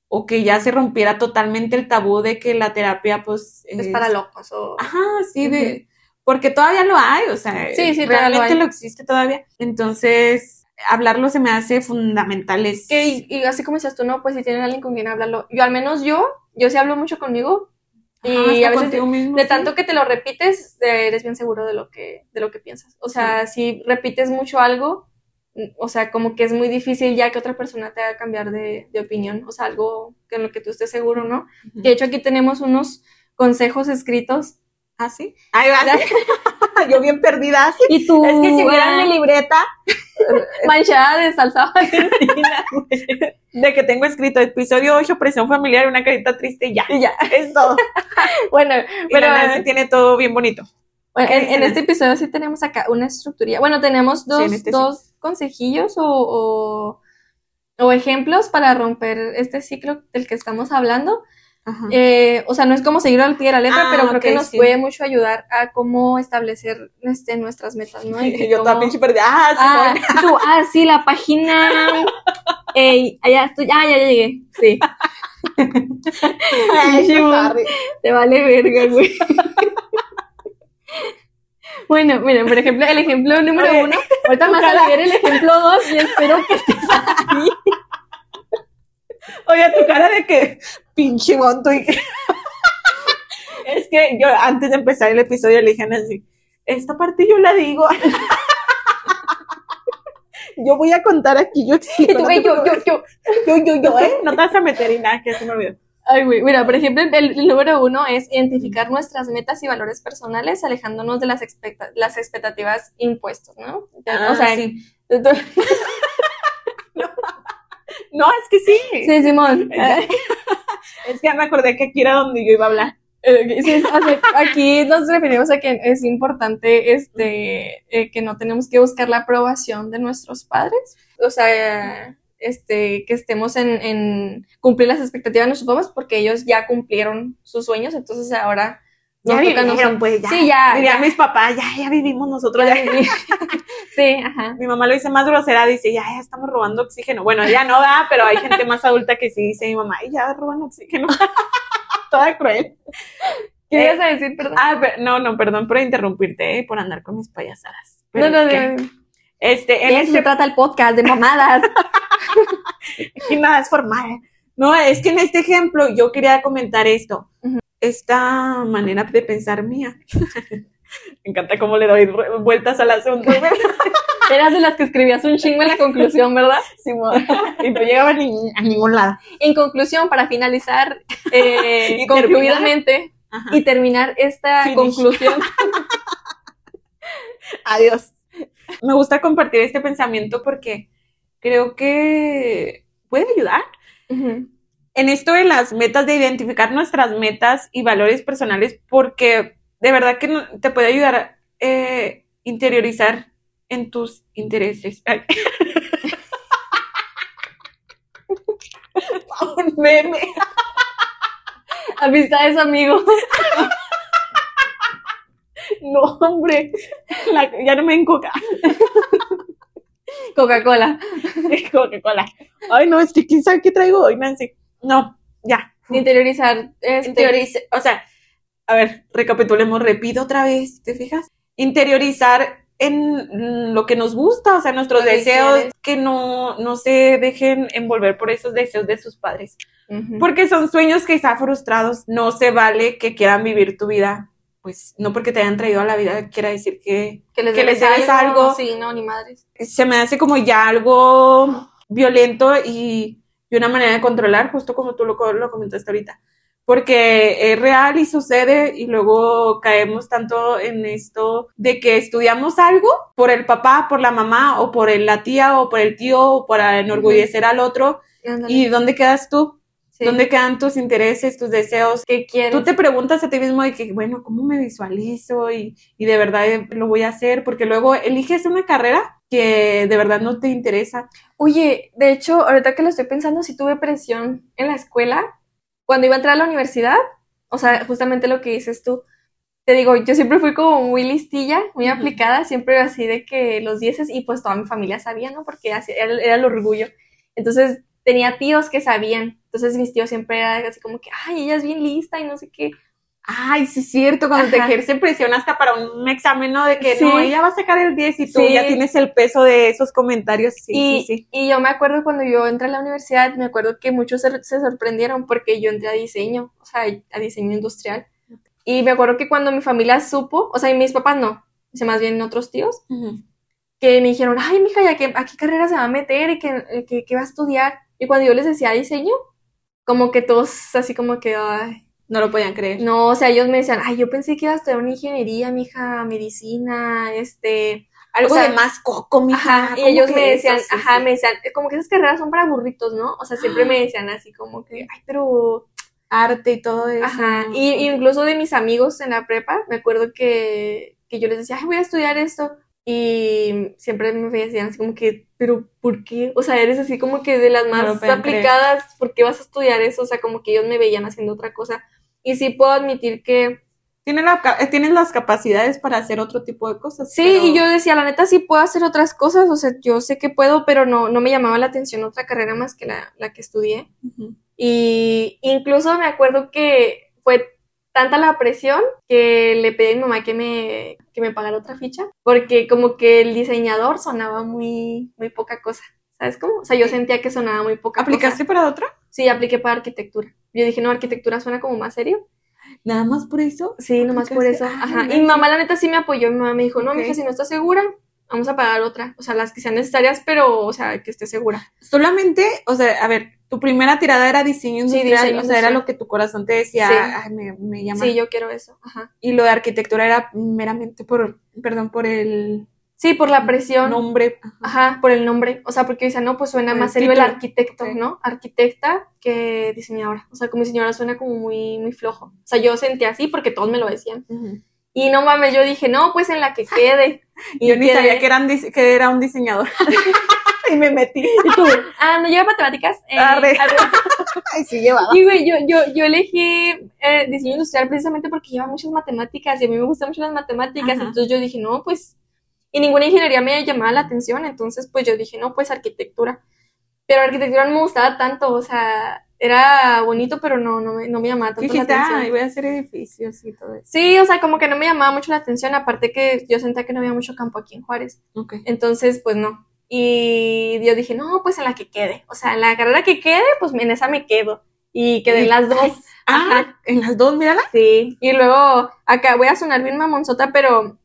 o que ya se rompiera totalmente el tabú de que la terapia, pues... Es para locos o... Ajá, sí, de... Porque todavía lo hay, o sea, Sí, sí, todavía lo realmente hay. lo existe todavía. Entonces, hablarlo se me hace fundamental. Es, Que, y, y así como dices tú, no, pues si tienen alguien con quien hablarlo. Yo, al menos yo, yo sí hablo mucho conmigo. Y hasta a veces contigo mismo, de sí. tanto que te lo repites, eh, eres bien seguro de lo que, de lo que piensas. O sea, si repites mucho algo, mm, o sea, como que es muy difícil ya que otra persona te haga cambiar de, de opinión. O sea, algo en lo que tú estés seguro, ¿no? De hecho, aquí tenemos unos consejos escritos. ¿Ah, sí? Ahí va. Yo bien perdida. Y tú, Es que si vieran ah, mi libreta, manchada de salsa valentina. de que tengo escrito episodio 8, presión familiar, una carita triste y ya. y ya. Es todo. Bueno, Pero pero... Nancy tiene todo bien bonito. Bueno, ¿Qué en, en este episodio sí tenemos acá una estructura. Bueno, tenemos dos, este sí. dos consejillos o, o, o ejemplos para romper este ciclo del que estamos hablando. Eh, o sea, no es como seguirlo al pie de la letra, Ah, pero creo que nos sí. puede mucho ayudar a cómo establecer este, nuestras metas, ¿no? Y yo cómo- también de, ah, sí, Ah, tú, ah, sí, la página. Ey, allá estoy, ah, ya, ya llegué. Sí, Ay, te vale verga, güey. Bueno, miren, por ejemplo, el ejemplo número uno. Ahorita vas a leer el ejemplo dos y espero que estés ahí. Oye, tu cara de que pinche monto y que... es que yo antes de empezar el episodio le dije a Nancy, esta parte yo la digo. yo voy a contar aquí, yo explico. tú, no "Ey, te yo, yo, yo. yo, yo, yo, ¿eh? No te vas a meter y nada, que se me olvidó. Ay, güey. Mira, por ejemplo, el, el número uno es identificar nuestras metas y valores personales, alejándonos de las, expecta- las expectativas impuestos, ¿no? o sea, Ah, sí. entonces- No, es que sí. sí, Simón. Es que ya me acordé que aquí era donde yo iba a hablar. Eh, sí, o sea, aquí nos referimos a que es importante este eh, que no tenemos que buscar la aprobación de nuestros padres. O sea, este, que estemos en, en cumplir las expectativas de nuestros papás porque ellos ya cumplieron sus sueños, entonces ahora nos toca a vivieron, nosotros. pues ya. Sí, ya, Dirían ya. mis papás, ya, ya vivimos nosotros. Ya. Sí, ajá. Mi mamá lo dice más grosera, dice, ya, ya estamos robando oxígeno. Bueno, ya no da, pero hay gente más adulta que sí dice mi mamá, "Ay, ya roban oxígeno. Toda cruel. ¿Qué Eh, ibas a decir, perdón? Ah, pero- no, no, perdón por interrumpirte, eh, por andar con mis payasadas. Pero no, no, es que, no. este, en este se trata el podcast, de mamadas. aquí nada es formal. No, es que en este ejemplo yo quería comentar esto. Ujú. Esta manera de pensar mía. Me encanta cómo le doy vueltas al asunto. Eras de las que escribías un chingo en la conclusión, ¿verdad? Simón. y no llegaba ni- a ningún lado. En conclusión, para finalizar eh, Y concluidamente Ajá. y terminar esta Finish. conclusión. Adiós. Me gusta compartir este pensamiento porque creo que puede ayudar. Ujú. En esto de las metas, de identificar nuestras metas y valores personales, porque de verdad que no- te puede ayudar a eh, interiorizar en tus intereses. Ay. Un meme. Amistades, amigos. No, hombre. La- ya no me encoca. Coca-Cola. Coca-Cola. Ay, no, es que quién sabe qué traigo hoy, Nancy. No, ya. Interiorizar. Este, o sea, a ver, recapitulemos, repito otra vez, ¿te fijas? Interiorizar en lo que nos gusta, o sea, nuestros que deseos, que no, no se dejen envolver por esos deseos de sus padres. Porque son sueños quizá frustrados, no se vale que quieran vivir tu vida, pues no porque te hayan traído a la vida quiera decir que que les, que les debes debes algo. Sí, no, ni madres. se me hace como ya algo violento y, y una manera de controlar, justo como tú lo, lo comentaste ahorita. Porque es real y sucede y luego caemos tanto en esto de que estudiamos algo por el papá, por la mamá o por la tía o por el tío o para enorgullecer al otro. Ándale. ¿Y dónde quedas tú? Sí. ¿Dónde quedan tus intereses, tus deseos? ¿Qué quieres? Tú te preguntas a ti mismo de que, bueno, ¿cómo me visualizo? Y, y de verdad eh, lo voy a hacer, porque luego eliges una carrera que de verdad no te interesa. Oye, de hecho, ahorita que lo estoy pensando, sí tuve presión en la escuela cuando iba a entrar a la universidad. O sea, justamente lo que dices tú. Te digo, yo siempre fui como muy listilla, muy aplicada, siempre así de que los dieces, y pues toda mi familia sabía, ¿no? Porque así era, era el orgullo. Entonces, tenía tíos que sabían. Entonces, mis tíos siempre eran así como que, ay, ella es bien lista y no sé qué. Ay, sí es cierto, cuando te Ajá. ejerce presión hasta para un examen, ¿no? De que Sí. no, ella va a sacar el 10 y tú Sí. ya tienes el peso de esos comentarios. Sí, y, sí, sí. y yo me acuerdo cuando yo entré a la universidad, me acuerdo que muchos se, se sorprendieron porque yo entré a diseño, o sea, a diseño industrial. Y me acuerdo que cuando mi familia supo, o sea, y mis papás no, más bien otros tíos, que me dijeron, ay, mija, ¿ya qué, a qué carrera se va a meter y qué, qué, qué va a estudiar? Y cuando yo les decía diseño, como que todos así como que, ay, No lo podían creer. no, o sea, ellos me decían, ay, yo pensé que iba a estudiar una ingeniería, mija, medicina, este, Algo o sea, de más coco, mija. Y ¿cómo ellos me eso? decían, Sí, ajá, sí. me decían, como que esas carreras son para burritos, ¿no? O sea, siempre me decían así como que, ay, pero, Arte y todo eso. ajá, y, y incluso de mis amigos en la prepa, me acuerdo que, que yo les decía, ay, voy a estudiar esto, y siempre me decían así como que, pero ¿por qué? O sea, eres así como que de las más aplicadas, ¿por qué vas a estudiar eso? O sea, como que ellos me veían haciendo otra cosa. Y sí puedo admitir que Tienes, la tienes las capacidades para hacer otro tipo de cosas. sí, pero- y yo decía, la neta sí puedo hacer otras cosas, o sea, yo sé que puedo, pero no, no me llamaba la atención otra carrera más que la, la que estudié. Y incluso me acuerdo que fue tanta la presión que le pedí a mi mamá que me, que me pagara otra ficha, porque como que el diseñador sonaba muy, muy poca cosa. ¿Sabes cómo? O sea, yo sentía que sonaba muy poca ¿Aplicaste cosa. para otra? Sí, apliqué para arquitectura. Yo dije, no, arquitectura suena como más serio. Nada más por eso. Sí, nomás por eso. ¿Aplicaste? Ajá. Ah, Y mi mamá, la neta, sí me apoyó. Mi mamá me dijo, no, Ok. mija, si no estás segura, vamos a pagar otra. O sea, las que sean necesarias, pero, o sea, que esté segura. Solamente, o sea, a ver, tu primera tirada era diseño Sí, industrial, diseño o sea, era lo que tu corazón te decía, Sí. ay, me, me llama. Sí, yo quiero eso. Ajá. Y lo de arquitectura era meramente por, perdón, por el Sí, por la presión. nombre. Ajá. Por el nombre. O sea, porque dice, no, pues suena Por más el serio el arquitecto. ¿no? Arquitecta que diseñadora. O sea, como diseñadora suena como muy, muy flojo. O sea, yo sentía así porque todos me lo decían. Y no mames, yo dije, no, pues en la que quede. Y Yo ni quedé. sabía que, eran, que era un diseñador. y me metí. Y tú, ah, no lleva matemáticas. Eh, Arre. arre. Ay, sí llevaba. Y güey, yo, yo, yo elegí eh, diseño industrial precisamente porque lleva muchas matemáticas y a mí me gustan mucho las matemáticas. Ajá. Entonces yo dije, no, pues. Y ninguna ingeniería me llamaba la atención. Entonces, pues yo dije, no, pues arquitectura. Pero arquitectura no me gustaba tanto. O sea, era bonito, pero no, no, me, no me llamaba tanto la atención. ay, voy a hacer edificios y todo eso. Sí, o sea, como que no me llamaba mucho la atención. Aparte que yo sentía que no había mucho campo aquí en Juárez. Ok. Entonces, pues no. Y yo dije, no, pues en la que quede. O sea, en la carrera que quede, pues en esa me quedo. Y quedé en las dos. Ah, en las dos, mírala. Sí. Y luego, acá voy a sonar bien mamonzota, pero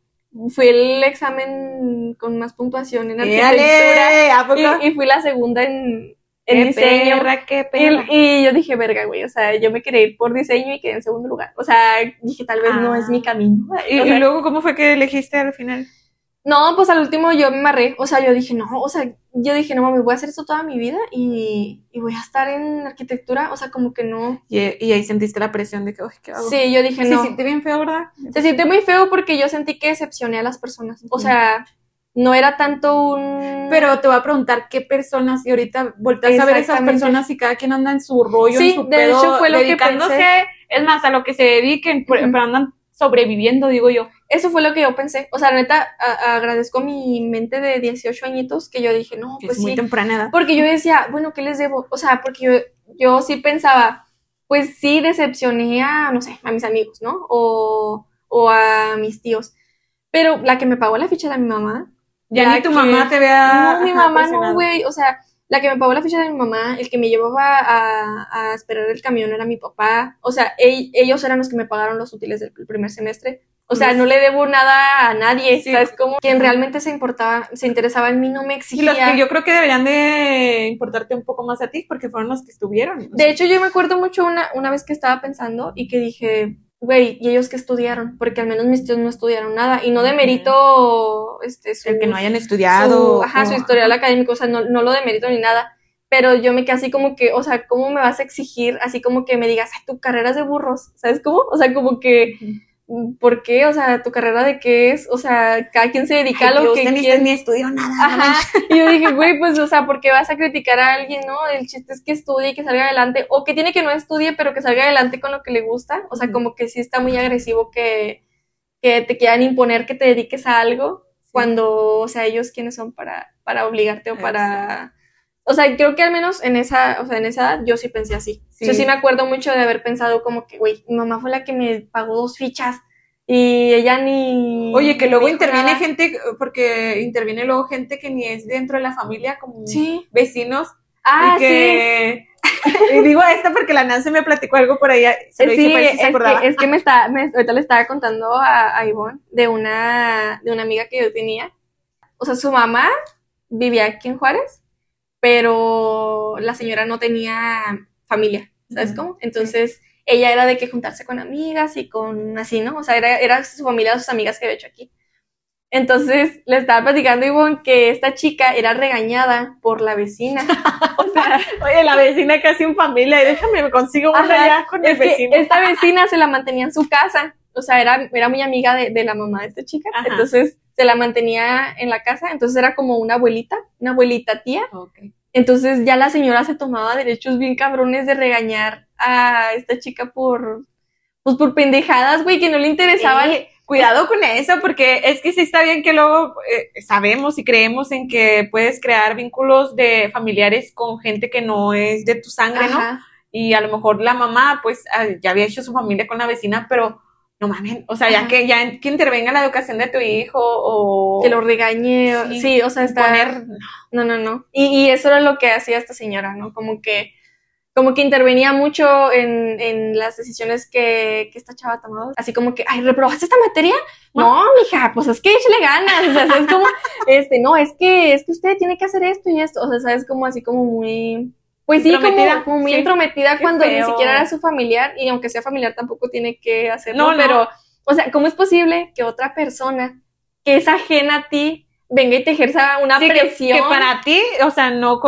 fui el examen con más puntuación en arquitectura. Y, y fui la segunda en, en Qué diseño. perra, qué Y, perra. y yo dije, verga, güey, o sea, yo me quería ir por diseño y quedé en segundo lugar. O sea, dije, tal vez no Ah. es mi camino. Y, O y sea, luego, ¿cómo fue que elegiste al final? No, pues al último yo me amarré, o sea, yo dije, no, o sea, yo dije, no mames, voy a hacer esto toda mi vida y, y voy a estar en arquitectura, o sea, como que no. Y, y ahí sentiste la presión de que, "Ay, ¿qué hago? Sí, yo dije, Se no. siente bien feo, ¿verdad? Se siente muy feo porque yo sentí que decepcioné a las personas, o sea, no era tanto un... Pero te voy a preguntar qué personas, y ahorita volteas a ver esas personas y cada quien anda en su rollo, Sí, en su de pedo, hecho fue lo que pensé. es más, a lo que se dediquen, pero andan sobreviviendo, digo yo. Eso fue lo que yo pensé, o sea, la neta, agradezco mi mente de 18 añitos que yo dije, no, pues es muy sí, temprana edad. Porque yo decía, bueno, ¿qué les debo? O sea, porque yo, yo sí pensaba, pues sí decepcioné a, no sé, a mis amigos, ¿no? O, o a mis tíos. Pero la que me pagó la ficha era mi mamá. Ya ni tu que- mamá te vea. No, mi mamá no, güey. O sea, la que me pagó la ficha era mi mamá. El que me llevaba a, a esperar el camión era mi papá. O sea, ell- ellos eran los que me pagaron los útiles del primer semestre. O sea, no le debo nada a nadie, Sí. ¿sabes? Como quien realmente se importaba, se interesaba en mí no me Y exigía. los que yo creo que deberían de importarte un poco más a ti, porque fueron los que estuvieron. De hecho, yo me acuerdo mucho una, una vez que estaba pensando y que dije, güey, ¿y ellos qué estudiaron? Porque al menos mis tíos no estudiaron nada. Y no demerito este, su, el que no hayan estudiado. su, ajá, su historial académico, o sea, no, no lo demerito ni nada. Pero yo me quedé así como que, o sea, ¿cómo me vas a exigir? Así como que me digas, ay, tu carrera es de burros, ¿sabes cómo? O sea, como que, ¿por qué? O sea, ¿tu carrera de qué es? O sea, cada quien se dedica Ay, a lo que usted ni, quiere. ni estudió nada. no. Y yo dije, güey, pues, o sea, ¿por qué vas a criticar a alguien, no? El chiste es que estudie y que salga adelante. O que tiene que no estudie, pero que salga adelante con lo que le gusta. O sea, como que sí está muy agresivo que, que te quieran imponer que te dediques a algo cuando, o sea, ellos quiénes son para, para obligarte o para... O sea, creo que al menos en esa, o sea, en esa edad yo sí pensé así. Sí. Yo sí me acuerdo mucho de haber pensado como que, güey, mi mamá fue la que me pagó dos fichas y ella ni... Oye, que luego interviene nada. gente, porque interviene luego gente que ni es dentro de la familia, como Sí. vecinos, Ah, y que... y digo esta porque la Nancy me platicó algo por ahí, se lo Sí, dije se es acordaba. que, es que me está, me- ahorita le estaba contando a, a Ivonne de una, de una amiga que yo tenía. O sea, su mamá vivía aquí en Juárez, pero la señora no tenía familia, ¿sabes cómo? Entonces, ella era de que juntarse con amigas y con así, ¿no? O sea, era, era su familia, sus amigas que había hecho aquí. Entonces, le estaba platicando a Ivonne que esta chica era regañada por la vecina. O sea, Oye, la vecina casi en familia, y déjame, me consigo una Ajá, ya con el vecino. esta vecina se la mantenía en su casa. O sea, era, era muy amiga de, de la mamá de esta chica. Ajá. Entonces, se la mantenía en la casa, entonces era como una abuelita, una abuelita tía. Ok. Entonces ya la señora se tomaba derechos bien cabrones de regañar a esta chica por, pues por pendejadas, güey, que no le interesaban. Eh, cuidado con eso, porque es que sí está bien que luego eh, sabemos y creemos en que puedes crear vínculos de familiares con gente que no es de tu sangre, ¿no? Y a lo mejor la mamá, pues, ah, ya había hecho su familia con la vecina, pero no mames, o sea, ya que ya que intervenga en la educación de tu hijo o Que lo regañe, Sí, sí, o sea, está... poner No, no, no. Y, y eso era lo que hacía esta señora, ¿no? Como que, como que intervenía mucho en, en las decisiones que, que esta chava tomaba. Así como que, ay, ¿reprobaste esta materia? No, mija, pues es que échale ganas. O sea, es como, este, no, es que, es que usted tiene que hacer esto y esto. O sea, sabes, como así como muy, pues sí, como, muy entrometida cuando ni siquiera era su familiar. Y aunque sea familiar, tampoco tiene que hacerlo. No, no. pero, o sea, ¿cómo es posible que otra persona que es ajena a ti venga y te ejerza una Sí, presión? Que, para ti, o sea, no,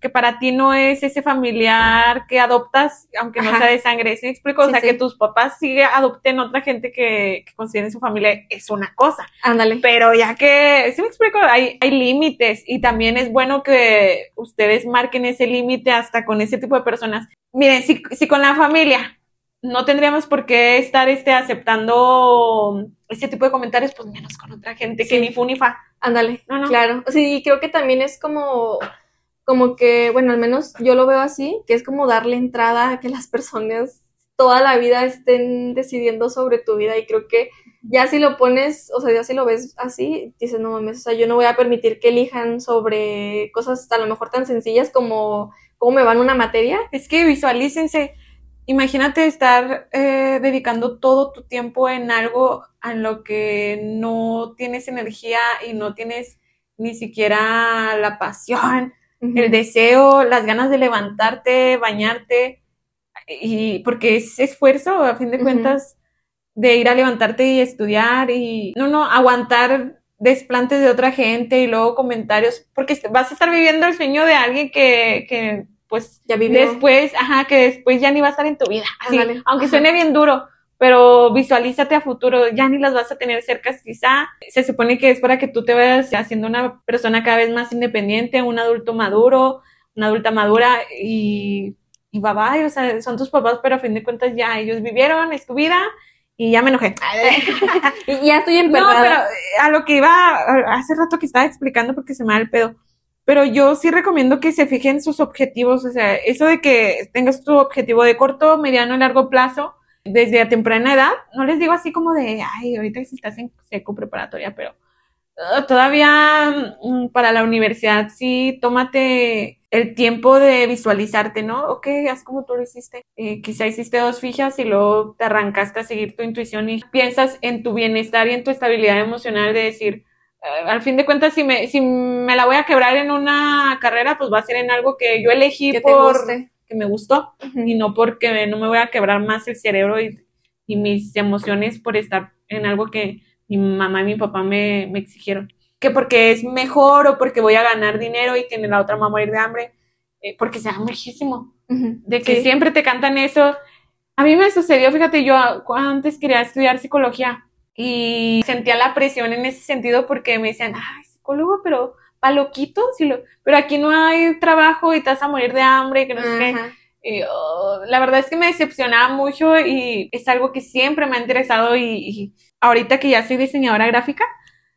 que para ti no es ese familiar que adoptas, aunque no Ajá. sea de sangre, ¿sí me explico? O Sí, sea, sí. que tus papás sí adopten otra gente que, que consideren su familia, es una cosa. Ándale. Pero ya que, ¿sí me explico? Hay, hay límites y también es bueno que ustedes marquen ese límite hasta con ese tipo de personas. Miren, si, si con la familia no tendríamos por qué estar este, aceptando ese tipo de comentarios, pues menos con otra gente que ni fu ni fa. Ándale, No, no. claro. Sí, creo que también es como, como que, bueno, al menos yo lo veo así, que es como darle entrada a que las personas toda la vida estén decidiendo sobre tu vida y creo que ya si lo pones, o sea, ya si lo ves así, dices, no mames, o sea, yo no voy a permitir que elijan sobre cosas a lo mejor tan sencillas como cómo me va en una materia. Es que visualícense. Imagínate estar eh, dedicando todo tu tiempo en algo a lo que no tienes energía y no tienes ni siquiera la pasión, el deseo, las ganas de levantarte, bañarte, y porque es esfuerzo, a fin de cuentas, de ir a levantarte y estudiar y no, no, aguantar desplantes de otra gente y luego comentarios, porque vas a estar viviendo el sueño de alguien que, que pues Ya vivió. después, ajá, que después ya ni va a estar en tu vida, así, Ándale. aunque Ajá. suene bien duro, pero visualízate a futuro, ya ni las vas a tener cerca, quizá se supone que es para que tú te vayas haciendo una persona cada vez más independiente, un adulto maduro, una adulta madura y, y bye bye, o sea, son tus papás, pero a fin de cuentas ya ellos vivieron, es tu vida y ya me enojé. Y ya estoy No, emperrada. pero eh, a lo que iba hace rato que estaba explicando porque se me da el pedo. Pero yo sí recomiendo que se fijen sus objetivos, o sea, eso de que tengas tu objetivo de corto, mediano y largo plazo desde a temprana edad, no les digo así como de, ay, ahorita estás en seco preparatoria, pero uh, todavía mm, para la universidad sí, tómate el tiempo de visualizarte, ¿no? Ok, haz como tú lo hiciste. Eh, quizá hiciste dos fijas y luego te arrancaste a seguir tu intuición y piensas en tu bienestar y en tu estabilidad emocional de decir, al fin de cuentas, si me, si me la voy a quebrar en una carrera, pues va a ser en algo que yo elegí que por guste. que me gustó y no porque no me voy a quebrar más el cerebro y, y mis emociones por estar en algo que mi mamá y mi papá me, me exigieron. Que porque es mejor o porque voy a ganar dinero y que la otra me va a morir de hambre, eh, porque se da muchísimo. De que Sí. siempre te cantan eso. A mí me sucedió, fíjate, yo antes quería estudiar psicología y sentía la presión en ese sentido porque me decían, ay, psicólogo, pero pa' loquito, sí lo- pero aquí no hay trabajo y te vas a morir de hambre, que no sé qué. Y, oh, la verdad es que me decepcionaba mucho y es algo que siempre me ha interesado y, y ahorita que ya soy diseñadora gráfica,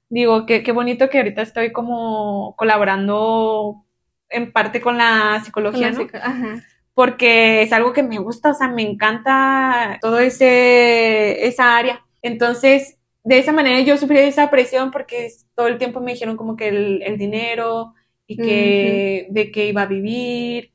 digo que qué bonito que ahorita estoy como colaborando en parte con la psicología, ¿no? Ajá. Porque es algo que me gusta, o sea, me encanta todo ese, esa área. Entonces, de esa manera yo sufrí esa presión porque todo el tiempo me dijeron como que el, el dinero y que de qué iba a vivir,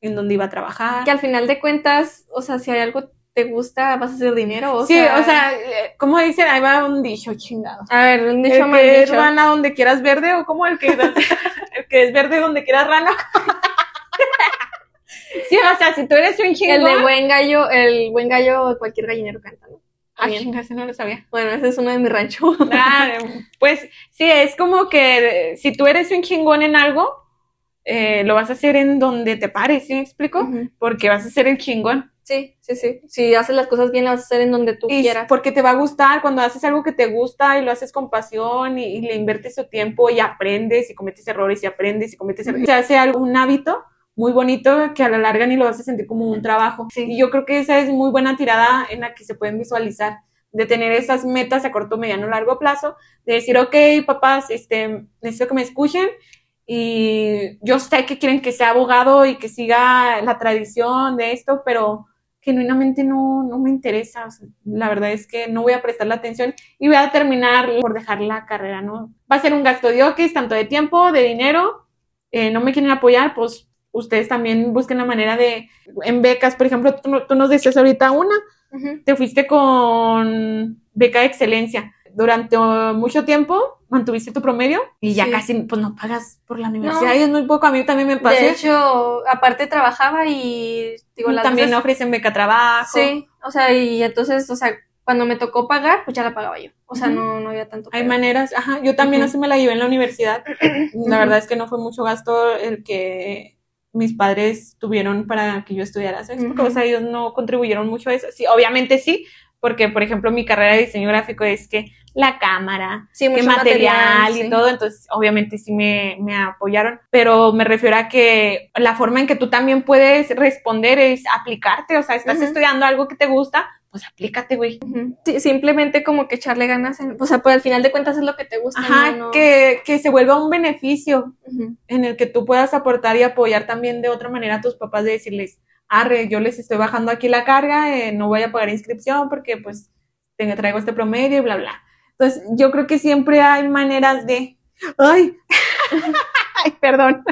en dónde iba a trabajar. Que al final de cuentas, o sea, si hay algo te gusta, vas a hacer dinero. O sí, sea, o sea, eh, como dicen, ahí va un dicho chingado. a ver, un dicho el que dicho. es rana donde quieras verde o como el que, el que es verde donde quieras rana. sí, o sea, si tú eres un chingón. El de buen gallo, el buen gallo, cualquier gallinero canta, ¿no? Ah, ese no lo sabía. Bueno, ese es uno de mi rancho. Pues sí, es como que si tú eres un chingón en algo, eh, lo vas a hacer en donde te pares, ¿sí me explico? Porque vas a ser el chingón. Sí, sí, sí. Si haces las cosas bien, las vas a hacer en donde tú Y quieras. porque te va a gustar cuando haces algo que te gusta y lo haces con pasión y, y le inviertes tu tiempo y aprendes y cometes errores y aprendes y cometes errores. Se hace algo, un hábito muy bonito que a la larga ni lo vas a sentir como un trabajo. Sí. Y yo creo que esa es muy buena tirada en la que se pueden visualizar, de tener esas metas a corto, mediano, largo plazo, de decir, ok, papás, este, necesito que me escuchen y yo sé que quieren que sea abogado y que siga la tradición de esto, pero genuinamente no, no me interesa. O sea, la verdad es que no voy a prestar la atención y voy a terminar por dejar la carrera, ¿no? Va a ser un gasto de tanto de tiempo, de dinero. eh, no me quieren apoyar, pues ustedes también busquen la manera de, en becas, por ejemplo, tú, tú nos decías ahorita una, te fuiste con beca de excelencia. Durante mucho tiempo mantuviste tu promedio y ya Sí. casi pues no pagas por la universidad No. y es muy poco. A mí también me pasó. De hecho, aparte trabajaba y digo, las también veces- ofrecen beca trabajo. Sí, o sea, y entonces, o sea, cuando me tocó pagar, pues ya la pagaba yo. O sea, no, no había tanto. Hay maneras, ajá, yo también así me la llevé en la universidad. La verdad es que no fue mucho gasto el que mis padres tuvieron para que yo estudiara Ujú. o sea, ellos no contribuyeron mucho a eso. Sí, obviamente sí, porque, por ejemplo, mi carrera de diseño gráfico es que la cámara, Sí, mucho material, y todo, entonces obviamente sí me, me apoyaron, pero me refiero a que la forma en que tú también puedes responder es aplicarte, o sea, estás estudiando algo que te gusta, pues aplícate, güey. Sí, simplemente como que echarle ganas en, o sea, pues al final de cuentas es lo que te gusta. Ajá, no. Que, que se vuelva un beneficio en el que tú puedas aportar y apoyar también de otra manera a tus papás de decirles, arre, yo les estoy bajando aquí la carga, eh, no voy a pagar inscripción porque pues te traigo este promedio y bla, bla. Entonces, yo creo que siempre hay maneras de, ay, ay, perdón,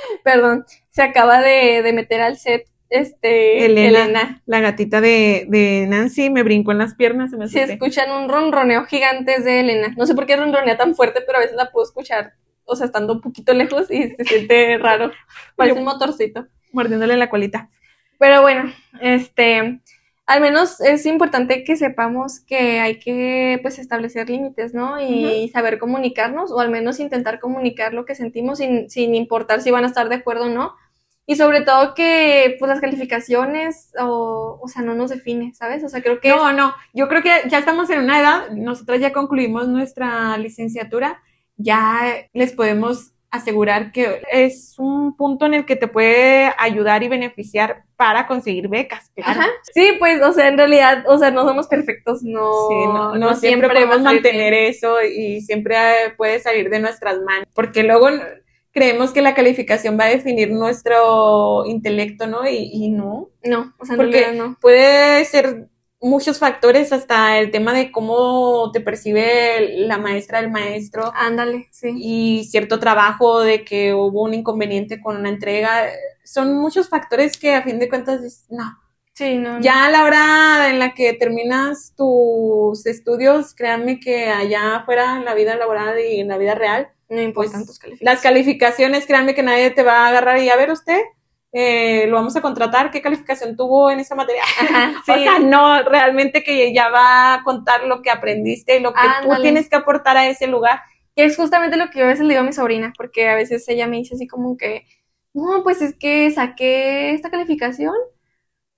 Perdón, se acaba de, de meter al set, este, Elena, Elena. la gatita de, de Nancy, me brincó en las piernas, se me escuchan un ronroneo gigante es de Elena. No sé por qué ronronea tan fuerte, pero a veces la puedo escuchar, o sea, estando un poquito lejos y se siente raro. Parece un motorcito. mordiéndole la colita. Pero bueno, este, al menos es importante que sepamos que hay que, pues, establecer límites, ¿no? Y saber comunicarnos, o al menos intentar comunicar lo que sentimos sin, sin importar si van a estar de acuerdo o no. Y sobre todo que, pues, las calificaciones, o, o sea, no nos define, ¿sabes? O sea, creo que... No, no, yo creo que ya estamos en una edad, nosotras ya concluimos nuestra licenciatura, ya les podemos asegurar que es un punto en el que te puede ayudar y beneficiar para conseguir becas. claro. Ajá. Sí, pues, o sea, en realidad, o sea, no somos perfectos, no, Sí, no, no siempre podemos mantener bien. eso y siempre puede salir de nuestras manos, porque luego creemos que la calificación va a definir nuestro intelecto, ¿no? Y, y no, No, o sea, Porque- realidad no. puede ser muchos factores, hasta el tema de cómo te percibe la maestra, el maestro, Ándale, sí. y cierto trabajo de que hubo un inconveniente con una entrega. Son muchos factores que a fin de cuentas, dices, no. Sí, no. no. Ya a la hora en la que terminas tus estudios, créanme que allá afuera, en la vida laboral y en la vida real, No importan pues, tus calificaciones. las calificaciones, créanme que nadie te va a agarrar y a ver usted, eh, lo vamos a contratar, ¿qué calificación tuvo en esa materia? Ajá, sí. O sea, no, realmente que ya va a contar lo que aprendiste y lo que tú tienes que aportar a ese lugar. Que es justamente lo que yo a veces le digo a mi sobrina, porque a veces ella me dice así como que, no, pues es que saqué esta calificación,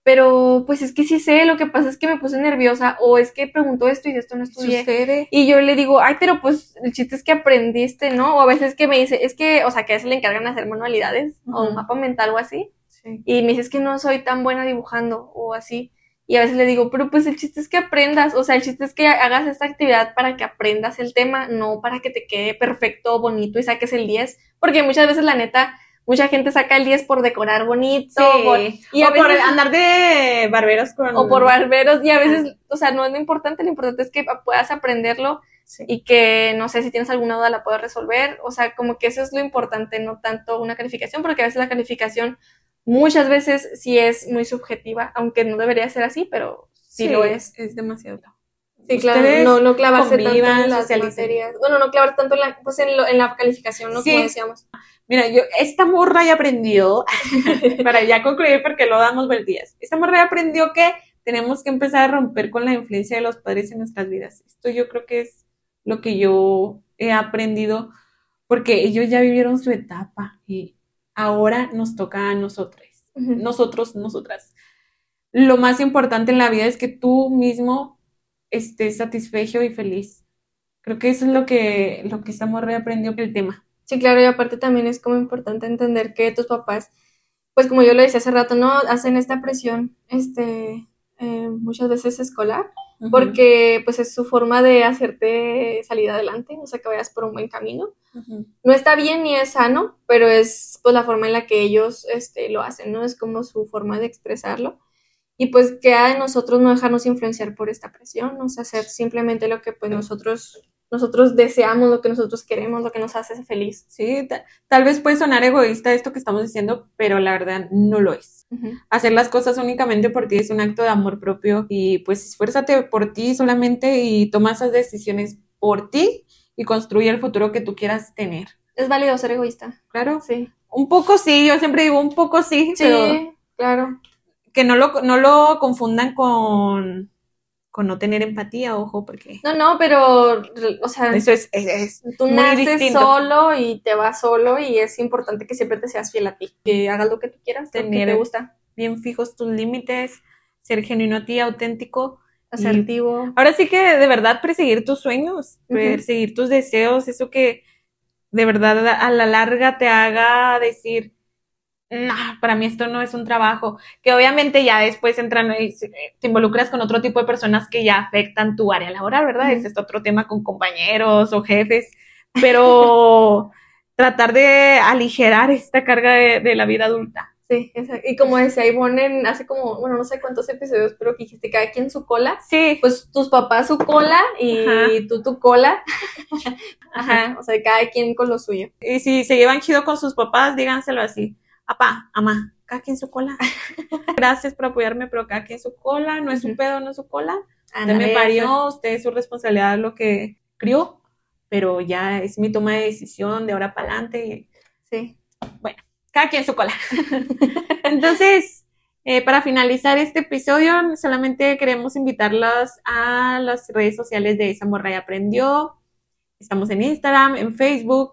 pero pues es que sí sé, lo que pasa es que me puse nerviosa, o es que preguntó esto y de esto no estudié. Sucede. Y yo le digo, ay, pero pues el chiste es que aprendiste, ¿no? O a veces que me dice, es que, o sea, que a veces le encargan hacer manualidades o un mapa mental o así. Sí. Y me dice, es que no soy tan buena dibujando o así. Y a veces le digo, pero pues el chiste es que aprendas, o sea, el chiste es que hagas esta actividad para que aprendas el tema, no para que te quede perfecto, bonito y saques el 10, porque muchas veces la neta, mucha gente saca el 10 por decorar bonito, por- y a o por andar de barberos con... o por barberos, y a veces, o sea, no es lo importante, lo importante es que puedas aprenderlo Sí. y que, no sé, si tienes alguna duda la puedes resolver, o sea, como que eso es lo importante, no tanto una calificación, porque a veces la calificación muchas veces sí es muy subjetiva, aunque no debería ser así, pero sí, lo es. Es demasiado. Sí, claro, no, no clavarse tanto convivan, en las socialicen. materias, bueno, no clavarse tanto en la, pues en, lo- en la calificación, ¿no? Sí. Como decíamos. Mira, yo, esta morra ya aprendió, para ya concluir porque lo damos vueltillas, esta morra ya aprendió que tenemos que empezar a romper con la influencia de los padres en nuestras vidas. Esto yo creo que es lo que yo he aprendido porque ellos ya vivieron su etapa y ahora nos toca a nosotros, nosotros, nosotras. lo más importante en la vida es que tú mismo estés satisfecho y feliz. Creo que eso es lo que, lo que esta morra aprendió el tema. Sí, claro, y aparte también es como importante entender que tus papás, pues como yo lo decía hace rato, no hacen esta presión, este, eh, muchas veces escolar, porque pues es su forma de hacerte salir adelante, o sea, que vayas por un buen camino. No está bien ni es sano, pero es pues la forma en la que ellos este, lo hacen, ¿no? Es como su forma de expresarlo. Y pues queda de nosotros no dejarnos influenciar por esta presión, o sea, hacer simplemente lo que pues nosotros, nosotros deseamos, lo que nosotros queremos, lo que nos hace feliz. Sí, ta- tal vez puede sonar egoísta esto que estamos diciendo, pero la verdad no lo es. Ujú. Hacer las cosas únicamente por ti es un acto de amor propio y pues esfuérzate por ti solamente y toma esas decisiones por ti y construye el futuro que tú quieras tener. Es válido ser egoísta. Claro, Sí. un poco sí, yo siempre digo un poco sí, Sí, pero claro. Que no lo, no lo confundan con, con no tener empatía, ojo, porque No, no, pero, o sea, eso es, es, es tú naces solo y te vas solo y es importante que siempre te seas fiel a ti. Que hagas lo que tú quieras, lo que te gusta. bien fijos tus límites, ser genuino a ti, auténtico. Asertivo. Ahora sí que de verdad perseguir tus sueños, perseguir tus deseos, eso que de verdad a la larga te haga decir, no, para mí esto no es un trabajo, que obviamente ya después entran y se- te involucras con otro tipo de personas que ya afectan tu área laboral, ¿verdad? Es otro tema con compañeros o jefes, pero tratar de aligerar esta carga de, de la vida adulta. Sí, exacto. Y como decía Ivonne en hace como, bueno, no sé cuántos episodios, pero que dijiste cada quien su cola. Sí, Pues tus papás su cola y Ajá. tú tu cola. Ajá. Ajá. O sea, cada quien con lo suyo. Y si se llevan chido con sus papás, díganselo así. Papá, mamá, cada quien su cola. Gracias por apoyarme, pero cada quien su cola. No es su Ujú. pedo, no es su cola. Usted Ándale, me parió, usted es su responsabilidad lo que crió, pero ya es mi toma de decisión de ahora para adelante. Sí. Cada quien su cola. Entonces, eh, para finalizar este episodio, solamente queremos invitarlas a las redes sociales de Esa Morra y Aprendió. Estamos en Instagram, en Facebook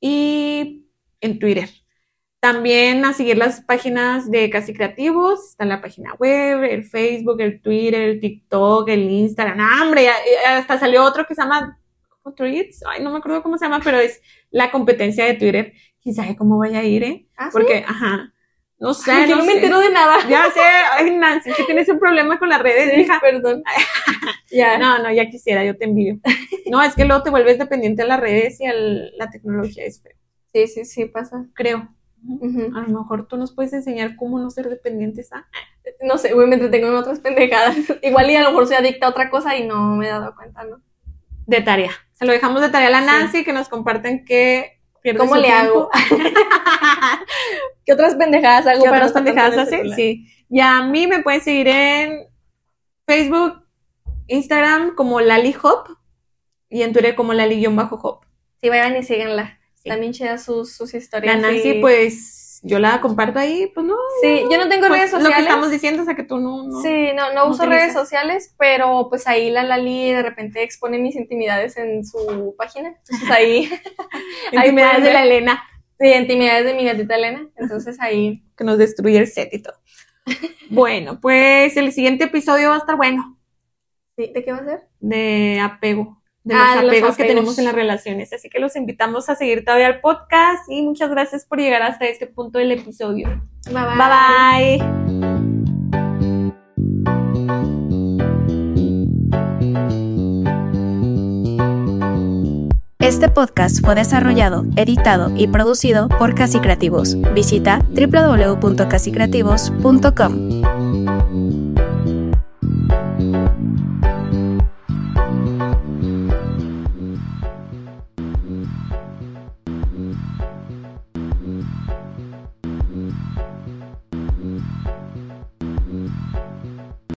y en Twitter. También a seguir las páginas de Casi Creativos. Está la página web, el Facebook, el Twitter, el TikTok, el Instagram. ¡Ah, hombre! hasta salió otro que se llama ¿cómo Tweets. Ay, no me acuerdo cómo se llama, pero es la competencia de Twitter. Quién sabe cómo vaya a ir, ¿eh? ¿Ah, sí? Porque, ajá. No sé, Ay, yo no no me sé. entero de nada. Ya sé, ay, Nancy, que tienes un problema con las redes, Sí, hija. perdón. ya. No, no, ya quisiera, yo te envidio. No, es que luego te vuelves dependiente de las redes y a la tecnología es feo, Sí, sí, sí, pasa. creo. A lo mejor tú nos puedes enseñar cómo no ser dependientes a... No sé, güey, me entretengo en otras pendejadas. Igual y a lo mejor soy adicta a otra cosa y no me he dado cuenta, ¿no? De tarea. Se lo dejamos de tarea a la Sí. Nancy, que nos comparten qué ¿Cómo le tiempo. hago? ¿Qué otras pendejadas hago ¿Qué para otras pendejadas celular? Sí. Y a mí me pueden seguir en Facebook, Instagram como Lali Hop y en Twitter como Lali-Hop. Sí, vayan y síganla. También chidas sus, sus La historias. Nancy, y- pues yo la comparto ahí, pues no. Sí, yo no tengo pues, redes Lo que sociales. estamos diciendo, sea que tú no. no. Sí, no, no, no uso redes sociales, pero pues ahí la Lali de repente expone mis intimidades en su página. Entonces ahí, Intimidades de la Elena, sí, intimidades de mi gatita Elena. Entonces ahí, que nos destruye el set y todo. bueno, pues el siguiente episodio va a estar bueno, ¿sí? ¿de qué va a ser? de apego. De Ah, los de los apegos que apegos. tenemos en las relaciones. Así que los invitamos a seguir todavía el podcast y muchas gracias por llegar hasta este punto del episodio. Bye bye. Bye bye. Este podcast fue desarrollado, editado y producido por Casi Creativos. Visita www.casicreativos.com.